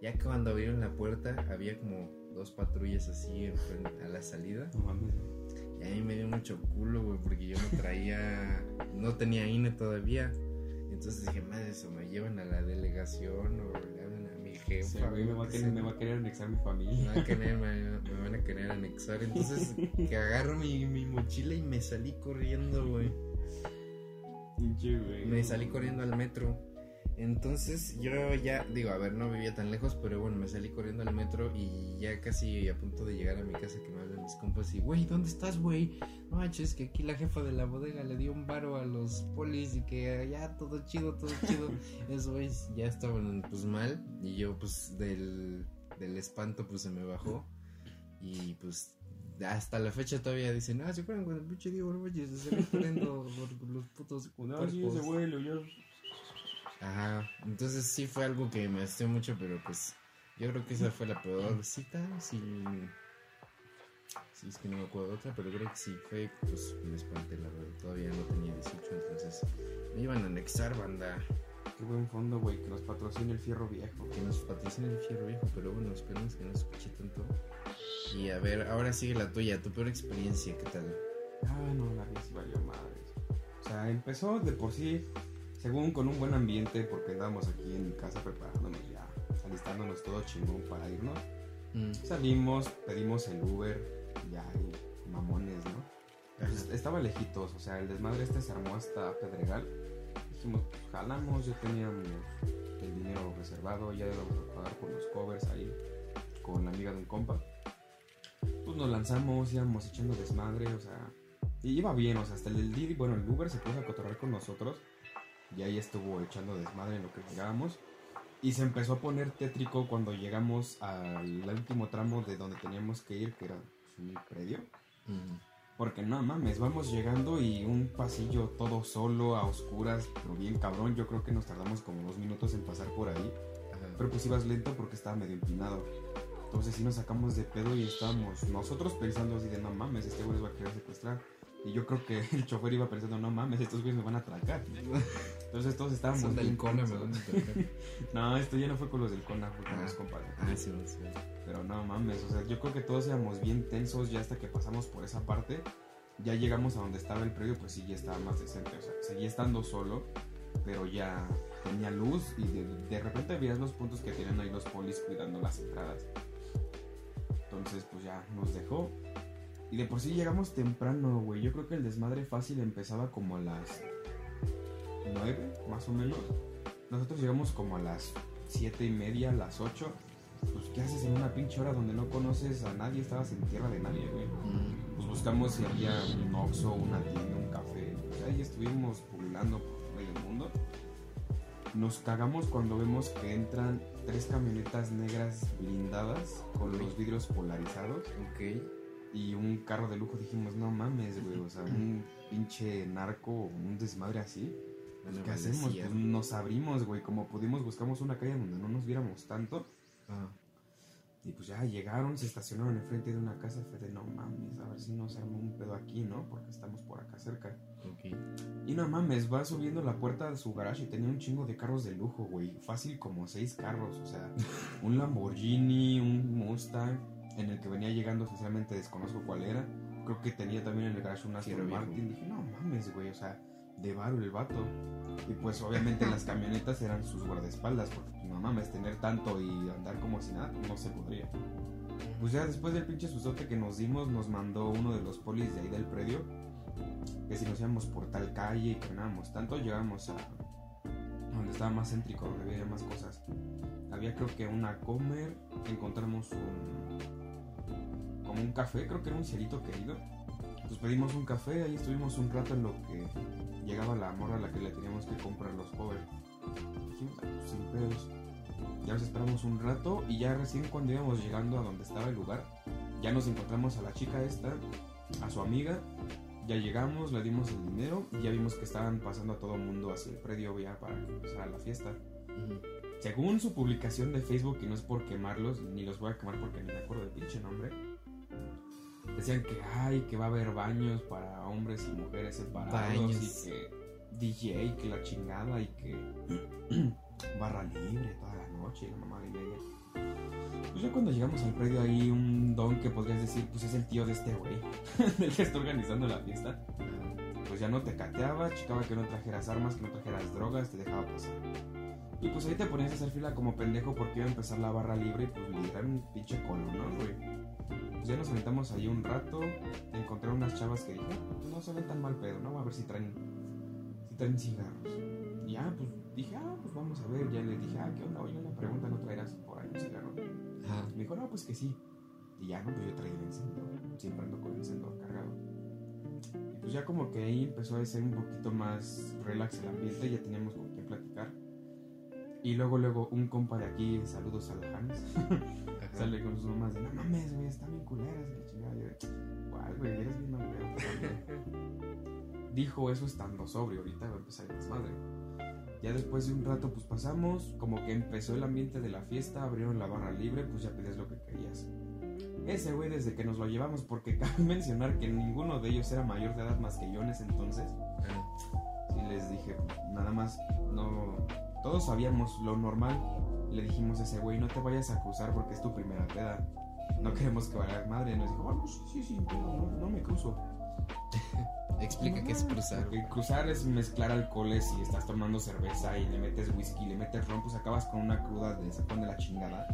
[SPEAKER 2] Ya que cuando abrieron la puerta había como dos patrullas así a la salida.
[SPEAKER 3] No mames.
[SPEAKER 2] Y a mí me dio mucho culo, güey, porque yo no traía, no tenía INE todavía. Entonces dije, madre, eso me llevan a la delegación o le hablan a mi jefa.
[SPEAKER 3] Sí, güey, me va, a querer, me va a querer anexar mi
[SPEAKER 2] Me
[SPEAKER 3] familia.
[SPEAKER 2] van a querer, me, me van a querer anexar. Entonces, que agarro mi, mi mochila y me salí corriendo, güey. Me salí corriendo al metro. Entonces, yo ya, digo, a ver, no vivía tan lejos, pero bueno, me salí corriendo al metro y ya casi a punto de llegar a mi casa que me hablan mis compas y, güey, ¿dónde estás, güey? No manches, que aquí la jefa de la bodega le dio un varo a los polis y que ya todo chido, todo chido. Esos güeyes ya estaban pues mal y yo pues del, del espanto pues se me bajó y pues hasta la fecha todavía dicen, ah, ¿se acuerdan cuando el pinche Diego Reyes se salió corriendo por los putos
[SPEAKER 3] No, sí,
[SPEAKER 2] puercos?"
[SPEAKER 3] ese güey lo.
[SPEAKER 2] Ajá, entonces sí fue algo que me asusté mucho, pero pues yo creo que esa fue la peor cita, sí, sí es que no me acuerdo de otra, pero creo que sí fue, pues me espanté, la verdad, todavía no tenía 18, entonces me iban a anexar, banda,
[SPEAKER 3] Qué buen fondo, güey, que nos patrocine el fierro viejo.
[SPEAKER 2] que nos patrocina el fierro viejo, pero bueno, esperemos que no escuche tanto. Y a ver, ahora sigue la tuya, tu peor experiencia, ¿qué tal?
[SPEAKER 3] Ah, no, la sí valió madres. O sea, empezó de por sí, según con un buen ambiente, porque andábamos aquí en mi casa preparándonos ya, alistándonos todo chingón para irnos.
[SPEAKER 2] Mm,
[SPEAKER 3] Salimos, pedimos el Uber, ya, y mamones, ¿no? Pues, estaba lejitos, o sea, el desmadre este se armó hasta Pedregal. Dijimos, pues, jalamos, ya teníamos el dinero reservado, ya íbamos a pagar por los covers ahí con la amiga de un compa. Pues nos lanzamos, íbamos echando desmadre, o sea, y iba bien, o sea, hasta el Didi, bueno, el Uber se puso a cotorrear con nosotros y ahí estuvo echando desmadre en lo que llegábamos. Y se empezó a poner tétrico cuando llegamos al último tramo de donde teníamos que ir, que era pues, un predio. Porque no mames, vamos llegando y un pasillo todo solo, a oscuras, pero bien cabrón. Yo creo que nos tardamos como dos minutos en pasar por ahí.
[SPEAKER 2] ajá.
[SPEAKER 3] Pero pues ibas lento porque estaba medio empinado. Entonces sí nos sacamos de pedo y estábamos nosotros pensando así de no mames, este güey nos va a querer secuestrar. Y yo creo que el chofer iba pensando, no mames, estos güeyes me van a atracar. Entonces todos estábamos
[SPEAKER 2] Son del Cona, me van a.
[SPEAKER 3] No, esto ya no fue con los del Cona, fue con
[SPEAKER 2] Ah.
[SPEAKER 3] los.
[SPEAKER 2] Ah, sí, sí.
[SPEAKER 3] Pero no mames, o sea, yo creo que todos éramos bien tensos ya hasta que pasamos por esa parte. Ya llegamos a donde estaba el predio, pues sí, ya estaba más decente. O sea, seguía estando solo, pero ya tenía luz y de, de repente veías los puntos que tienen ahí los polis cuidando las entradas. Entonces, pues ya nos dejó. Y de por sí llegamos temprano, güey. Yo creo que el desmadre fácil empezaba como a las 9, más o menos. Nosotros llegamos como a las 7 y media, las 8. Pues, ¿qué haces en una pinche hora donde no conoces a nadie? Estabas en tierra de nadie, güey.
[SPEAKER 2] Mm,
[SPEAKER 3] Pues buscamos si había un Oxxo, una tienda, un café. Pues, ahí estuvimos pululando por medio mundo. Nos cagamos cuando vemos que entran tres camionetas negras blindadas con los vidrios polarizados
[SPEAKER 2] ok.
[SPEAKER 3] Y un carro de lujo. Dijimos, no mames, güey, o sea, un pinche narco, un desmadre así. Pues, ¿Qué hacemos? Pues nos abrimos, güey, como pudimos, buscamos una calle donde no nos viéramos tanto. Y pues ya llegaron, se estacionaron enfrente de una casa. Fue de no mames, a ver si nos arma un pedo aquí, ¿no? Porque estamos por acá cerca.
[SPEAKER 2] Ok.
[SPEAKER 3] Y no mames, va subiendo la puerta de su garage y tenía un chingo de carros de lujo, güey. Fácil como seis carros, o sea, un Lamborghini, un Mustang, en el que venía llegando, sinceramente desconozco cuál era. Creo que tenía también en el garage un Aston. Martin. Dije, no mames, güey, o sea, de varo el vato. Y pues obviamente las camionetas eran sus guardaespaldas, porque pues, no mames, tener tanto y andar como si nada, no se podría. Pues ya después del pinche sustote que nos dimos, nos mandó uno de los polis de ahí del predio que si nos íbamos por tal calle y caminábamos tanto, llegamos a donde estaba más céntrico, donde había más cosas. Había creo que una comer, encontramos un como un café, creo que era un cielito querido. Pues pedimos un café, ahí estuvimos un rato en lo que llegaba la morra a la que le teníamos que comprar los covers. Dijimos, "Ah, pues, sin pedos. Ya nos esperamos un rato y ya recién cuando íbamos llegando a donde estaba el lugar, ya nos encontramos a la chica esta, a su amiga, ya llegamos, le dimos el dinero y ya vimos que estaban pasando a todo el mundo hacia el predio ya para que empezara la fiesta. Según su publicación de Facebook, y no es por quemarlos, ni los voy a quemar porque ni me acuerdo del pinche nombre, decían que ay, que va a haber baños para hombres y mujeres separados
[SPEAKER 2] Baños.
[SPEAKER 3] y que DJ, que la chingada y que barra libre toda la noche y la mamá y media. Pues ya cuando llegamos al predio ahí un don que podrías decir, pues es el tío de este güey, del que está organizando la fiesta pues ya no te cateaba, checaba que no trajeras armas, que no trajeras drogas, te dejaba pasar. Y pues ahí te ponías a hacer fila como pendejo porque iba a empezar la barra libre y pues literal un pinche colo, ¿no, güey? Pues ya nos sentamos ahí un rato, encontré unas chavas que dije, "Ah, pues no se ven tan mal pedo, ¿no? A ver si traen, si traen cigarros. Y ya, pues dije, ah, pues vamos a ver. Ya le dije, ah, ¿qué onda? Oye, una pregunta, ¿no traerás por ahí un cigarro?
[SPEAKER 2] Ajá.
[SPEAKER 3] Me dijo, no, pues que sí. Y ya, no, pues yo traía el encendedor. Siempre ando con el encendedor cargado. Y pues ya como que ahí empezó a ser un poquito más relax el ambiente, ya teníamos con quién platicar. Y luego, luego, un compa de aquí, saludos a los
[SPEAKER 2] Ajá.
[SPEAKER 3] sale con sus mamás de, no mames, güey, están bien culeras, y chingada. Y yo de, ¿cuál, güey? Eres bien mal pedo". Dijo eso estando sobrio, ahorita va a empezar el desmadre. Ya después de un rato, pues pasamos, como que empezó el ambiente de la fiesta, abrieron la barra libre, pues ya pedías lo que querías. Ese güey, desde que nos lo llevamos, porque cabe mencionar que ninguno de ellos era mayor de edad más que yo en ese entonces, sí les dije, nada más, no. Todos sabíamos lo normal. Le dijimos a ese güey, no te vayas a cruzar porque es tu primera peda. No queremos que vaya madre. Nos dijo, bueno, sí, sí, sí, pero no, no me cruzo.
[SPEAKER 2] Explica qué es cruzar.
[SPEAKER 3] Porque cruzar es mezclar alcoholes y estás tomando cerveza y le metes whisky, le metes ron, pues acabas con una cruda de sacón de la chingada,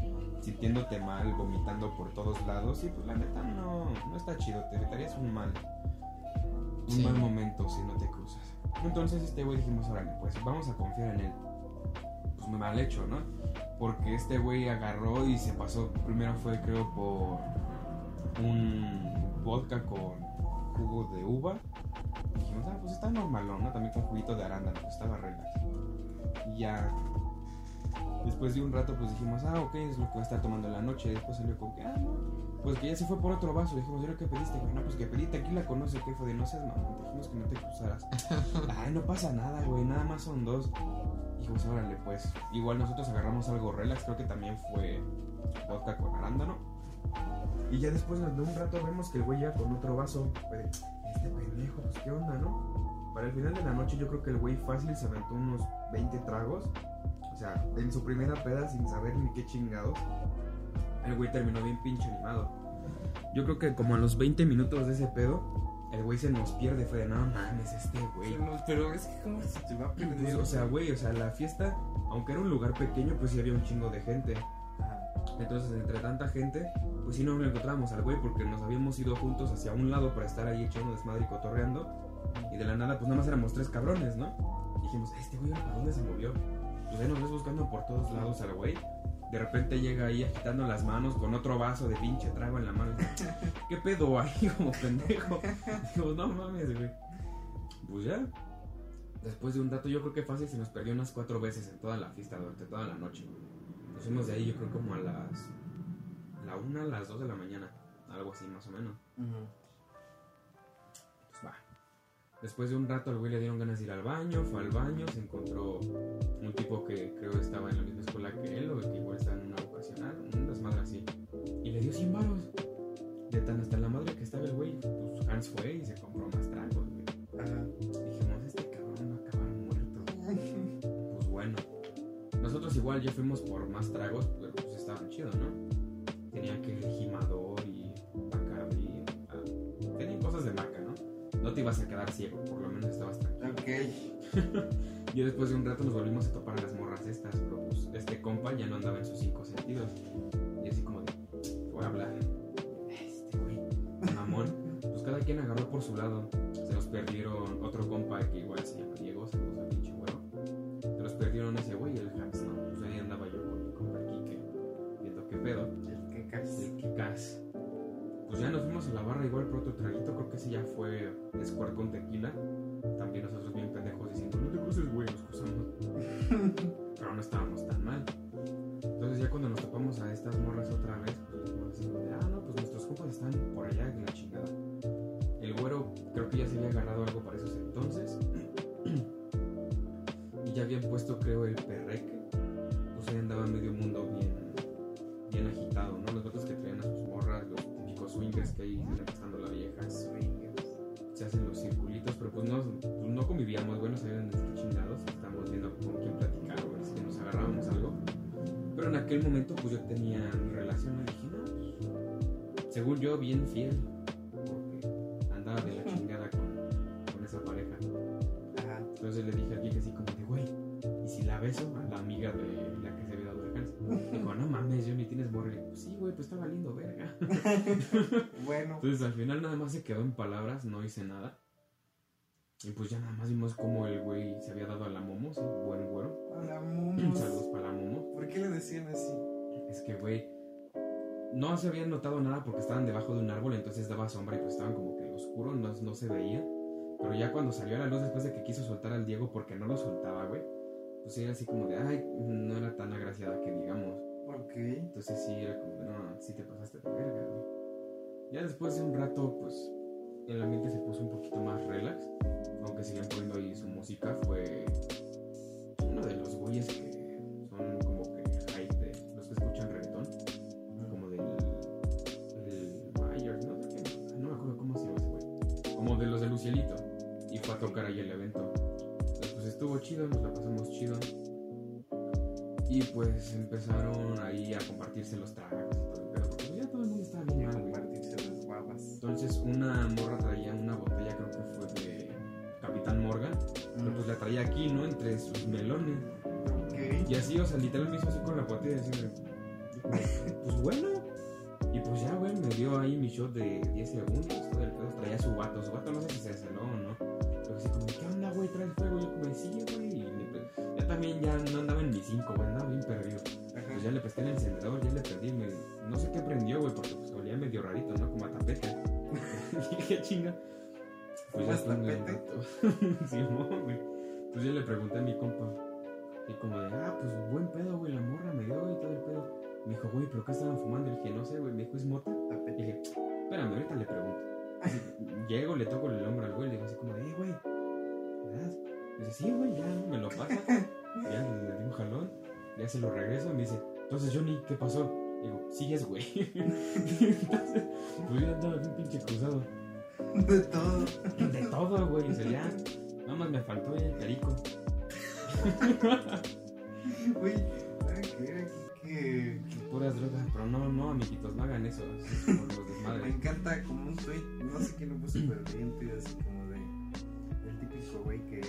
[SPEAKER 3] sintiéndote mal, vomitando por todos lados y pues la neta no, no está chido, te evitarías un mal, un
[SPEAKER 2] Sí.
[SPEAKER 3] mal momento si no te cruzas. Entonces este güey dijimos, órale, pues vamos a confiar en él. Mal hecho, ¿no? Porque este güey agarró y se pasó, primero fue creo por un vodka con jugo de uva dijimos, ah, pues está normalón, ¿no? También con juguito de arándano, pues estaba relax. Y ya, después de un rato, pues dijimos, ah, ok, es lo que va a estar tomando en la noche. Después salió con que, ah, no, pues que ya se fue por otro vaso. Dijimos, ¿y ahora qué pediste? Bueno, pues que pedí tequila con no sé qué, fue de no seas mamón, dijimos que no te cruzaras. Ay, no pasa nada, güey, nada más son dos. Dijimos, órale, pues, igual nosotros agarramos algo relax, creo que también fue vodka con arándano. Y ya después de un rato vemos que el güey ya con otro vaso. Fue de, este pendejo, pues qué onda, ¿no? Para el final de la noche yo creo que el güey fácil se aventó unos 20 tragos. O sea, en su primera peda sin saber ni qué chingados. El güey terminó bien pinche animado. Yo creo que como a los 20 minutos de ese pedo, el güey se nos pierde. Fue de, no mames, este güey.
[SPEAKER 2] Pero es que, ¿cómo se te va a
[SPEAKER 3] Pues,
[SPEAKER 2] perder?
[SPEAKER 3] o sea, güey, o sea, la fiesta, aunque era un lugar pequeño, pues sí había un chingo de gente. Entonces, entre tanta gente, pues sí no lo encontramos al güey porque nos habíamos ido juntos hacia un lado para estar ahí echando desmadre y cotorreando. Y de la nada, pues nada más éramos tres cabrones, ¿no? Dijimos, este güey, ¿para dónde se movió? Pues ahí nos ves buscando por todos lados al güey. De repente llega ahí agitando las manos con otro vaso de pinche trago en la mano. ¿Qué pedo ahí como pendejo? Digo, no mames, güey. Pues ya. Después de un rato, yo creo que fácil se nos perdió unas cuatro veces en toda la fiesta, durante toda la noche. Nos fuimos de ahí, yo creo, como a las. La una, a las dos de la mañana. Algo así, más o menos. Pues va. Después de un rato, al güey le dieron ganas de ir al baño. Fue al baño, se encontró un tipo que creo estaba en la misma escuela que él, o que igual estaba en una vocacional, un desmadre así. dio 100 baros. De tan hasta la madre que estaba el güey, pues Hans fue y se compró más tragos, güey.
[SPEAKER 2] Ajá.
[SPEAKER 3] Dijimos, este cabrón va a acabar muerto. Pues bueno. Nosotros igual ya fuimos por más tragos, pero pues estaba chido, ¿no? Tenía que el gimador ¿no? Te ibas a quedar ciego, por lo menos estabas tranquilo.
[SPEAKER 2] Ok.
[SPEAKER 3] Y después de un rato nos volvimos a topar a las morras estas, pero pues este compa ya no andaba en sus cinco sentidos. Y así como de, voy a hablar. Este güey, mamón. Pues cada quien agarró por su lado. Se los perdieron otro compa que igual se llama Diego, saludos al pinche güero. Se los perdieron ese güey el Hans, ¿no? Pues ahí andaba yo con mi compa Kike, viendo qué pedo.
[SPEAKER 2] El casi.
[SPEAKER 3] El Kikas. Pues ya nos fuimos a la barra igual por otro traguito, creo que ese ya fue Squirt con tequila. También nosotros bien pendejos diciendo, no te cruces, güey, nos cruzamos. Pero no estábamos tan mal. Entonces ya cuando nos topamos a estas morras otra vez, pues nos decimos, de, ah, no, pues nuestros compas están por allá en la chingada. El güero creo que ya se había agarrado algo para esos entonces. y ya habían puesto, creo, el perreque. Pues ahí andaba medio mundo bien, bien agitado, ¿no? Los vatos que traían swingers que ahí se gastando la vieja. Se hacen los circulitos, pero pues no, pues no convivíamos, bueno, sabían de estos chingados. Estábamos viendo con quién platicar o ver si nos agarrábamos algo. Pero en aquel momento, pues yo tenía mi relación, y dije, no, pues, según yo, bien fiel, porque andaba de la chingada con, con esa pareja. Entonces le dije a Kike así como de, güey, ¿y si la beso? A la amiga de la que de Hans. Dijo, no mames, yo ni tienes digo, pues sí, güey, pues está valiendo verga.
[SPEAKER 2] Bueno.
[SPEAKER 3] Entonces al final nada más se quedó en palabras, no hice nada. Y pues ya nada más vimos cómo el güey se había dado a la momo, sí, buen güero.
[SPEAKER 2] Hola, momos.
[SPEAKER 3] Saludos para la momo.
[SPEAKER 2] ¿Por qué le decían así?
[SPEAKER 3] Es que, güey, no se habían notado nada porque estaban debajo de un árbol, entonces daba sombra y pues estaban como que oscuro, no, no se veía. Pero ya cuando salió a la luz después de que quiso soltar al Diego porque no lo soltaba, güey, pues era así como de, ay, no era tan agraciada que digamos.
[SPEAKER 2] Ok.
[SPEAKER 3] Entonces sí, era como, de, no, sí te pasaste de verga, güey. Ya después de un rato, pues, el ambiente se puso un poquito más relax. Aunque siguen poniendo ahí su música, fue uno de los güeyes que sea, literal me hizo así con la y decirle, pues bueno. Y pues ya, güey, me dio ahí mi shot de 10 segundos, todo el pedo, traía su vato, su vato no sé si se celó o no. Pero así como, ¿qué onda, güey? ¿Traes fuego? Yo como, sí, güey. Y ya también ya no andaba en mi 5, güey, andaba bien perdido. Pues ya le pesqué el encendedor, ya le perdí, me, no sé qué prendió, güey, porque pues olía medio rarito, ¿no? Como a tapete. Dije, chinga. Pues
[SPEAKER 2] ¿Fumas
[SPEAKER 3] estuve un
[SPEAKER 2] tapete?
[SPEAKER 3] no, güey. Pues yo le pregunté a mi compa. Y como de, ah, pues buen pedo, güey, la morra me dio y todo el pedo. Me dijo, güey, ¿pero qué estaban fumando? Le dije, no sé, güey, me dijo, ¿es mota? Y dije, espérame, ahorita le pregunto. Así, llego, le toco el hombro al güey, le digo así como de, eh, güey, ¿me das? Dice, sí, güey, ya, me lo pasa. ya le di un jalón, ya se lo regreso y me dice, entonces Johnny, ¿qué pasó? Digo, sigues, güey. entonces, pues yo andaba bien pinche cruzado.
[SPEAKER 2] De todo.
[SPEAKER 3] De todo, güey, o sea, ya, nada más me faltó ya el perico.
[SPEAKER 2] Uy. Aquí que.
[SPEAKER 3] Puras drogas, pero no, no, amiguitos, no hagan eso, es como los
[SPEAKER 2] Me encanta como un tweet, no sé quién lo puso, pero bien tweet así como de. El típico güey que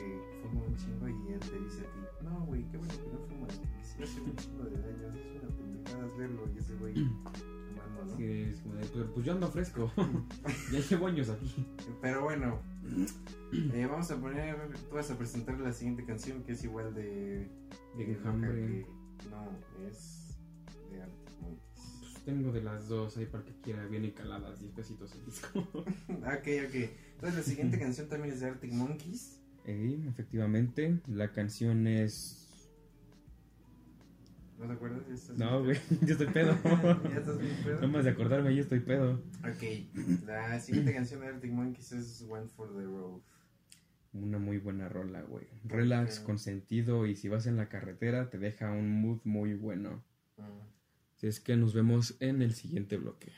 [SPEAKER 2] fuma un chingo y él te dice a ti: No, güey, qué bueno que no fumas, si hace un chingo de daño, es una pendejada hacerlo. Y ese güey, fumando, ¿no?
[SPEAKER 3] Sí, es como de, pues, pues yo ando fresco, ya llevo años aquí.
[SPEAKER 2] Pero bueno, eh, vamos a poner. Tú vas a presentar la siguiente canción que es igual de.
[SPEAKER 3] De
[SPEAKER 2] que- No, es. De Arctic Monkeys.
[SPEAKER 3] Pues tengo de las dos ahí para que quiera, bien caladas, 10 pesitos el disco.
[SPEAKER 2] Ah, Ok, ok. Entonces la siguiente canción también es de Arctic Monkeys.
[SPEAKER 3] Ey, efectivamente, la canción es...
[SPEAKER 2] ¿No te acuerdas?
[SPEAKER 3] No, güey, yo estoy pedo.
[SPEAKER 2] ya estás bien pedo.
[SPEAKER 3] Nada más de acordarme, yo estoy pedo.
[SPEAKER 2] Ok, la siguiente canción de Arctic Monkeys es One for the Road.
[SPEAKER 3] Una muy buena rola, güey. Relax,
[SPEAKER 2] Ok.
[SPEAKER 3] con sentido y si vas en la carretera te deja un mood muy bueno.
[SPEAKER 2] Mm.
[SPEAKER 5] Así es que nos vemos en el siguiente bloque.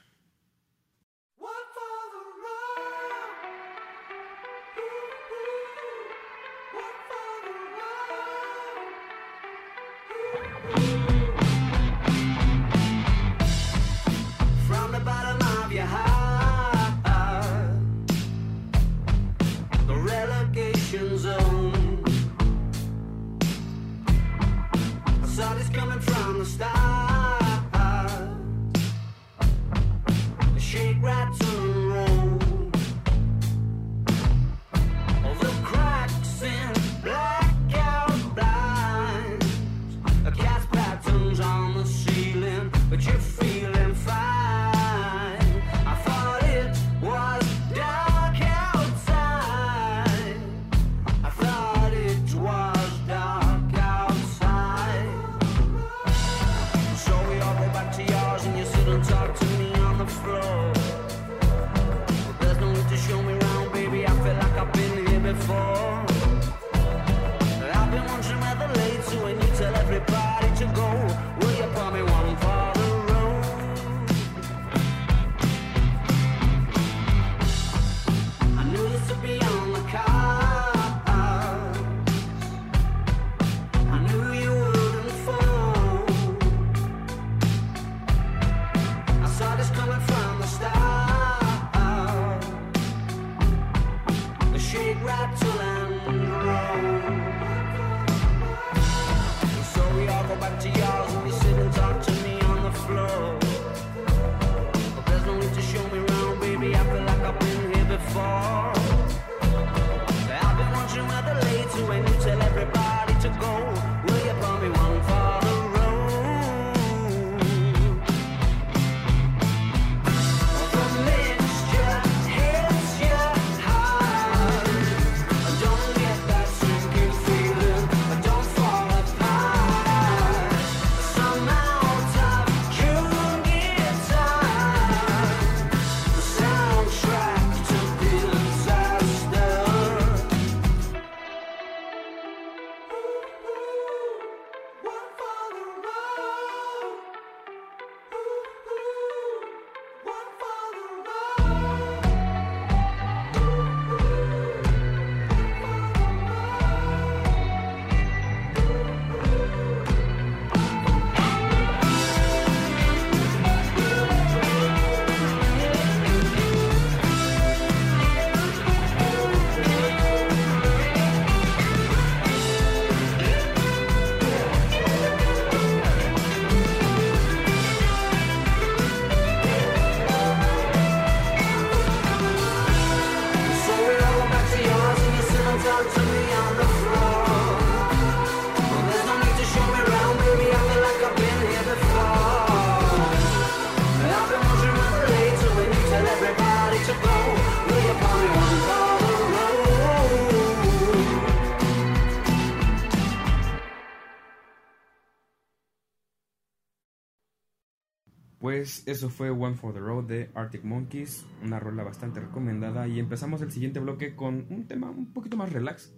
[SPEAKER 5] Eso fue One for the Road de Arctic Monkeys, una rola bastante recomendada y empezamos el siguiente bloque con un tema un poquito más relax,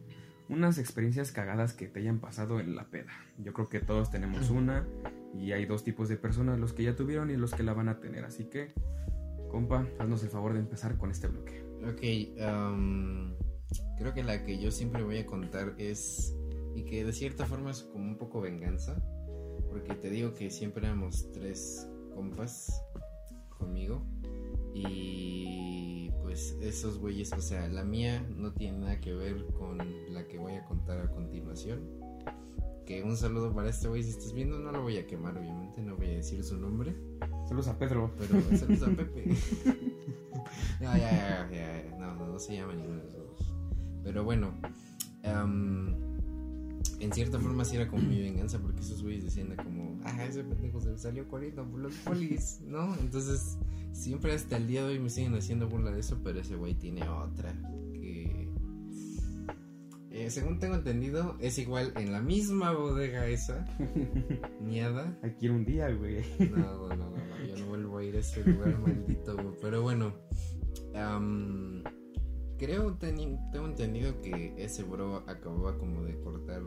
[SPEAKER 5] unas experiencias cagadas que te hayan pasado en la peda. Yo creo que todos tenemos una y hay dos tipos de personas, los que ya tuvieron y los que la van a tener, así que compa, haznos el favor de empezar con este bloque.
[SPEAKER 2] Ok, am, creo que la que yo siempre voy a contar es, y que de cierta forma es como un poco venganza, porque te digo que siempre éramos tres compas conmigo, y pues esos güeyes, o sea, la mía no tiene nada que ver con la que voy a contar a continuación. Que un saludo para este güey, si estás viendo, no lo voy a quemar, obviamente, no voy a decir su nombre.
[SPEAKER 5] Saludos a Pedro.
[SPEAKER 2] Pero saludos a Pepe. no, ya, ya, ya, ya, No, no, no se llama ninguno de esos dos. Pero bueno, am, en cierta forma sí era como mi venganza porque esos güeyes decían como, ah, ese pendejo se salió corriendo por los polis, ¿no? Entonces, siempre hasta el día de hoy me siguen haciendo burla de eso, pero ese güey tiene otra que... eh, según tengo entendido, es igual en la misma bodega esa,
[SPEAKER 5] que ir un día, güey.
[SPEAKER 2] no, no, no, no, yo no vuelvo a ir a ese lugar maldito, güey. Pero bueno, am, creo, tengo entendido que ese bro acababa como de cortar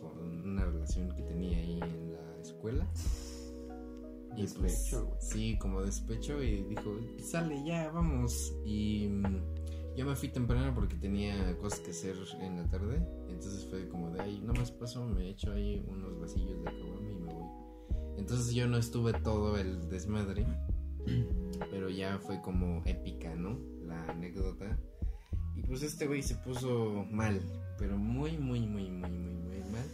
[SPEAKER 2] con una relación que tenía ahí en la escuela. Y pues,
[SPEAKER 3] Despecho, güey.
[SPEAKER 2] sí, como despecho y dijo, sale ya, vamos. Y mm, yo me fui temprano porque tenía cosas que hacer en la tarde. Entonces fue como de ahí, nada más paso, me echo ahí unos vasillos de caguama y me voy. Entonces yo no estuve todo el desmadre, pero ya fue como épica, ¿no? La anécdota. Y pues este güey se puso mal, pero muy, muy, muy, muy, muy, muy mal.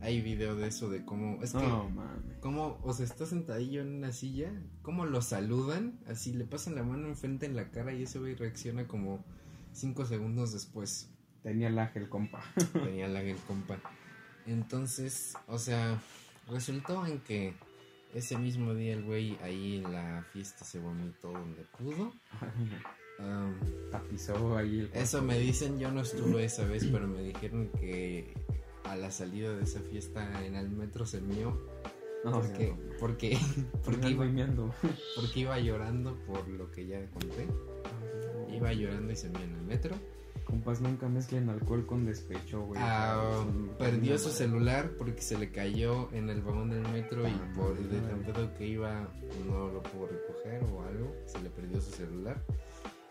[SPEAKER 2] Hay video de eso de cómo... Es que...
[SPEAKER 3] No, mames.
[SPEAKER 2] ¿Cómo, o sea, está sentadillo en una silla? ¿Cómo lo saludan? Así le pasan la mano enfrente en la cara y ese güey reacciona como cinco segundos después.
[SPEAKER 3] Tenía lag el compa.
[SPEAKER 2] Tenía la el compa. Entonces, o sea, resultó en que ese mismo día el güey ahí en la fiesta se vomitó donde pudo. Am,
[SPEAKER 3] Tapizó ahí el
[SPEAKER 2] eso me dicen, yo no estuve esa vez, pero me dijeron que a la salida de esa fiesta en el metro se mió.
[SPEAKER 3] No,
[SPEAKER 2] porque, porque, porque,
[SPEAKER 3] porque
[SPEAKER 2] iba, porque iba llorando por lo que ya conté. Iba llorando y se mió en el metro.
[SPEAKER 3] Compas, nunca mezclen alcohol con despecho, güey.
[SPEAKER 2] Ah, perdió su celular porque se le cayó en el vagón del metro y
[SPEAKER 3] Ah,
[SPEAKER 2] por de tan pedo que iba no lo pudo recoger o algo, se le perdió su celular.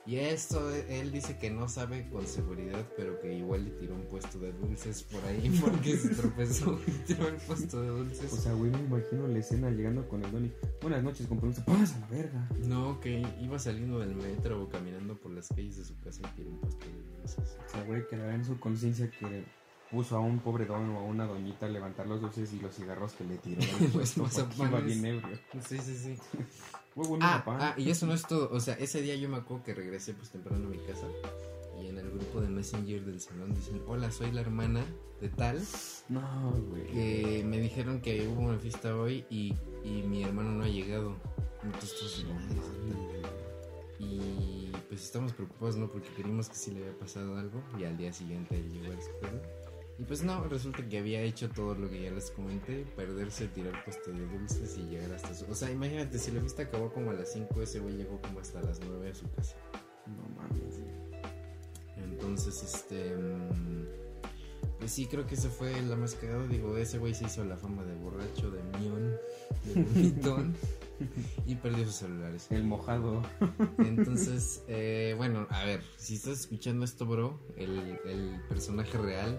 [SPEAKER 2] Y esto él dice que no sabe con seguridad, pero que igual le tiró un puesto de dulces por ahí porque se tropezó y tiró el puesto de dulces.
[SPEAKER 3] O sea, güey, me imagino la escena llegando con el Donny. Buenas noches, con permiso. ¡Pasa la verga!
[SPEAKER 2] no, que iba saliendo del metro o caminando por las calles de su casa y tiró un puesto de dulces.
[SPEAKER 3] O sea, güey, quedará en su conciencia que puso a un pobre don o a una doñita a levantar los dulces y los cigarros que le tiró puesto porque iba bien ebrio.
[SPEAKER 2] Sí, sí, sí.
[SPEAKER 3] Muy buen
[SPEAKER 2] Ah,
[SPEAKER 3] mazapán.
[SPEAKER 2] ah, y eso no es todo. O sea, ese día yo me acuerdo que regresé pues temprano a mi casa. Y en el grupo de Messenger del salón dicen, hola, soy la hermana de tal.
[SPEAKER 3] No, güey.
[SPEAKER 2] Que me dijeron que hubo una fiesta hoy y, y mi hermano no ha llegado. Entonces santa". Y pues estamos preocupados, ¿no? Porque queríamos que sí le había pasado algo. Y al día siguiente él llegó a la escuela. Y pues no, resulta que había hecho todo lo que ya les comenté, perderse, tirar de dulces y llegar hasta su... O sea, imagínate, si la fiesta acabó como a las 5, ese güey llegó como hasta las 9 a su casa.
[SPEAKER 3] No mames.
[SPEAKER 2] Entonces, este... mm, Pues sí, creo que ese fue la más cagada. Digo, ese güey se hizo la fama de borracho, de mión, de vomitón. y perdió sus celulares.
[SPEAKER 3] El mojado.
[SPEAKER 2] Entonces, eh, bueno, a ver, si estás escuchando esto, bro, el, el personaje real,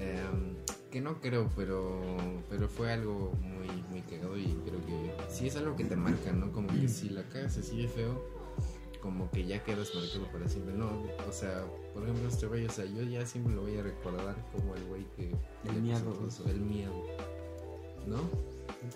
[SPEAKER 2] em, que no creo, pero, pero fue algo muy, muy cagado y creo que sí es algo que te marca, ¿no? Como que si la cagas así de feo, como que ya quedas marcado para siempre, ¿no? O sea, por ejemplo, este güey, o sea, yo ya siempre lo voy a recordar como el güey que...
[SPEAKER 3] El
[SPEAKER 2] eso, el miedo, ¿no?